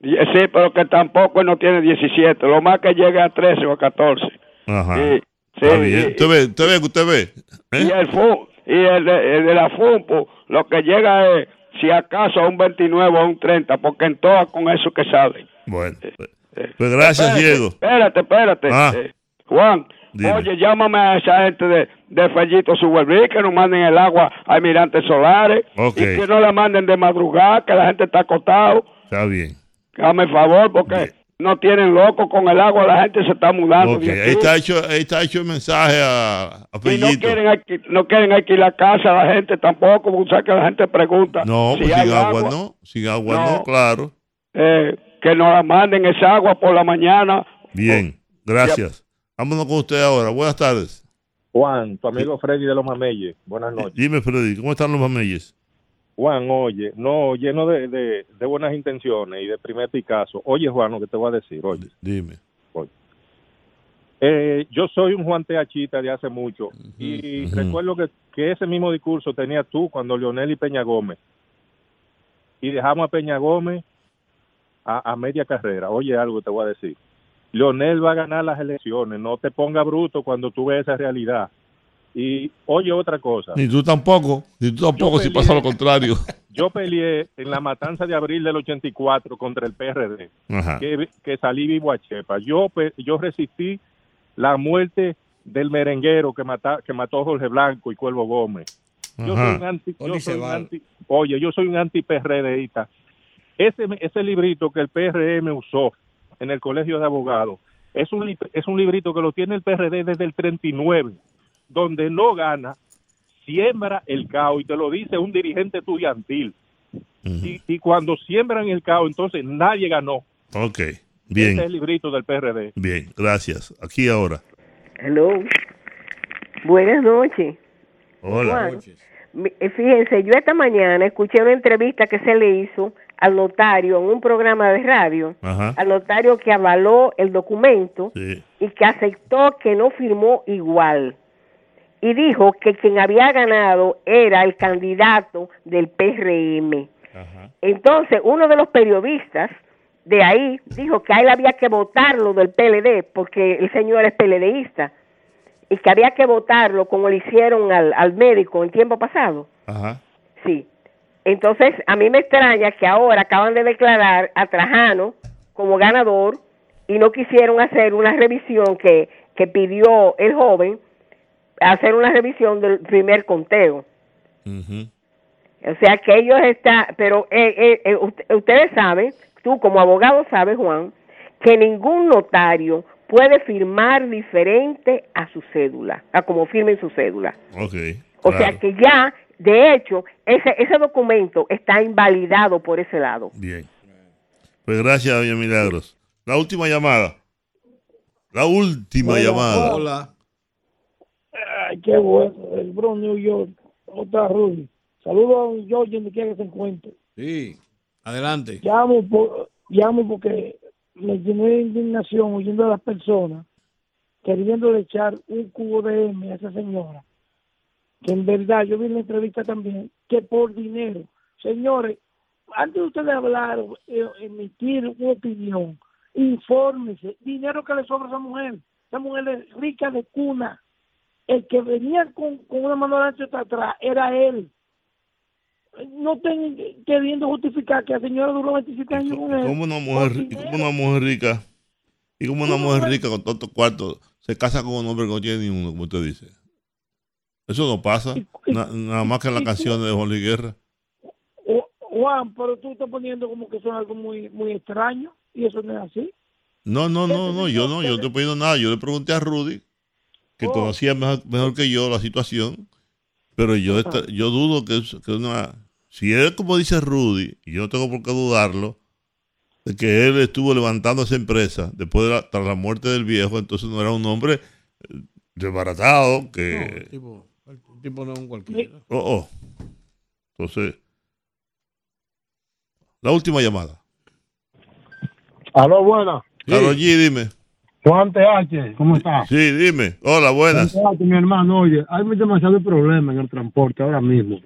y- sí, pero que tampoco no tiene 17, lo más que llega a 13 o a 14. Ajá. Sí, sí, Está bien. y- Usted ve, usted ve, usted ve. ¿Eh? Y el FU, y el de, el de la FUMPO, lo que llega es si acaso a un 29 o a un 30, porque en todas con eso que sale. Bueno. Pues gracias, Espérate, Diego. Espérate, espérate. Ah. Eh, Juan, Dime. oye, llámame a esa gente de, de Fellito Suburbí que nos manden el agua a Almirantes Solares. Ok. Y que no la manden de madrugada, que la gente está acostado. Está bien. Dame el favor, porque no tienen loco con el agua, la gente se está mudando. Ok, de aquí. ahí está hecho, ahí está hecho el mensaje a, a Y no quieren, alqui- no quieren alquilar casa a la gente tampoco, porque que la gente pregunta. No, si pues hay sin agua, no. Sin agua no, No. claro. Eh, que nos la manden esa agua por la mañana. Bien, gracias. Vámonos con usted ahora. Buenas tardes. Juan, tu amigo Freddy de los Mameyes. Buenas noches. Dime, Freddy, ¿cómo están los mameyes? Juan, oye, no, lleno de, de, de buenas intenciones y de primer picazo. Oye, Juan, lo que te voy a decir, oye. Dime. Oye. Eh, yo soy un Juan Teachita de hace mucho y recuerdo que, que ese mismo discurso tenía tú cuando Leonel y Peña Gómez y dejamos a Peña Gómez a, a media carrera. Oye, algo te voy a decir. Leonel va a ganar las elecciones, no te ponga bruto cuando tú ves esa realidad. Y oye otra cosa. Ni tú tampoco, ni tú tampoco, si pasa lo contrario. Yo peleé en la matanza de abril del 84 contra el PRD, Ajá. que, que salí vivo a Chepa. Yo, pe- yo resistí la muerte del merenguero que, mata, que mató a Jorge Blanco y Cuervo Gómez. Yo soy un anti, yo soy un anti- oye, yo soy un anti-PRDista. Ese, ese librito que el PRM usó en el colegio de abogados es un, es un librito que lo tiene el PRD desde el 39, donde no gana, siembra el caos, y te lo dice un dirigente estudiantil. y, y cuando siembran el caos, entonces nadie ganó. Ok, Ese bien, es el librito del PRD. bien, gracias. Aquí ahora. Hello. Buenas noches. Hola. Eh, fíjense, yo esta mañana escuché una entrevista que se le hizo al notario en un programa de radio, Ajá. al notario que avaló el documento Sí. y que aceptó que no firmó igual. Y dijo que quien había ganado era el candidato del PRM. Entonces, uno de los periodistas de ahí dijo que a él había que votarlo del PLD porque el señor es PLDista y que había que votarlo como le hicieron al, al médico en tiempo pasado. Ajá. Sí. Entonces, a mí me extraña que ahora acaban de declarar a Trajano como ganador y no quisieron hacer una revisión que, que pidió el joven, hacer una revisión del primer conteo. O sea que ellos están, pero eh, eh, eh, usted- ustedes saben, tú como abogado sabes, Juan, que ningún notario puede firmar diferente a su cédula, a como firmen su cédula. Ok. O claro. sea que ya, de hecho, ese, ese documento está invalidado por ese lado. Bien. Pues gracias, doña Milagros. La última llamada. La última Bueno, llamada. Hola. Ay, qué bueno. El Bronx, New York. Otra Rudy. Saludos a un George donde quiera que se encuentre. Sí, adelante. Llamo, por, llamo porque me llené de indignación oyendo a las personas queriendo echar un cubo de M a esa señora. Que en verdad, yo vi en la entrevista también, que por dinero. Señores, antes de ustedes hablar, eh, emitir una opinión, infórmese. Dinero que le sobra a esa mujer. Esa mujer es rica de cuna. El que venía con, con una mano derecha hasta atrás era él. No estén queriendo justificar que la señora duró 27 años con él. ¿Cómo una mujer, y cómo una mujer rica? Y como una mujer rica con tantos cuartos se casa con un hombre que no tiene ni uno, como usted dice. Eso no pasa. Na- nada más que en las canciones de Luis Guerra. Juan, pero tú estás poniendo como que es algo muy, muy extraño y eso no es así. No, no, no, no, yo no, yo no estoy poniendo nada. Yo le pregunté a Rudy, que conocía mejor, mejor que yo la situación, pero yo, esta- yo dudo que, una... Si es como dice Rudy, y yo no tengo por qué dudarlo, de que él estuvo levantando esa empresa después de la, tras la muerte del viejo, entonces no era un hombre eh, desbaratado, que... El tipo, el tipo no es un cualquiera. Oh, oh. Entonces, la última llamada. Aló, buena. Carlos G, dime. Juan TH, ¿cómo estás? Sí, dime. Hola, buenas. Juan TH, mi hermano, oye, hay demasiado problema en el transporte ahora mismo.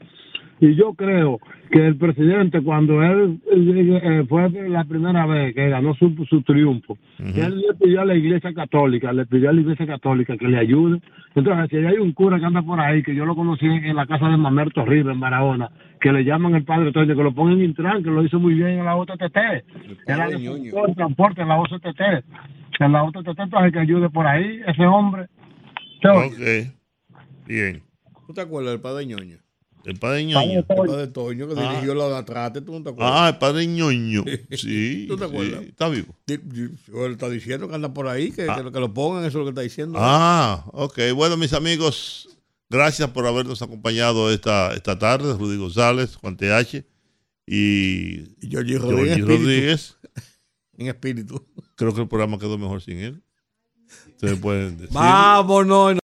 Y yo creo que el presidente, cuando él eh, fue la primera vez que ganó su, su triunfo, él le pidió a la iglesia católica, le pidió a la iglesia católica que le ayude. Entonces, si hay un cura que anda por ahí, que yo lo conocí en la casa de Mamerto River, en Barahona, que le llaman el padre Toño, que lo pongan en Intran, que lo hizo muy bien en la OTTT. Era el transporte en la OTTT. En la OTTT, entonces que ayude por ahí, ese hombre. Ok. Bien. ¿Tú te acuerdas del padre Ñoño? El padre Ñoño. El padre Toño que Ah. dirigió la de Atrate, ¿tú no te acuerdas? Ah, el padre Ñoño. Sí. ¿Tú te acuerdas? sí, Está vivo. Él está diciendo que anda por ahí, que, Ah. que lo- que lo pongan, eso es lo que está diciendo. Ah, ok. Bueno, mis amigos, gracias por habernos acompañado esta, esta tarde. Rudy González, Juan TH y, Y Rodríguez. espíritu. Rodríguez. En espíritu. Creo que el programa quedó mejor sin él. Ustedes pueden decir. Vámonos.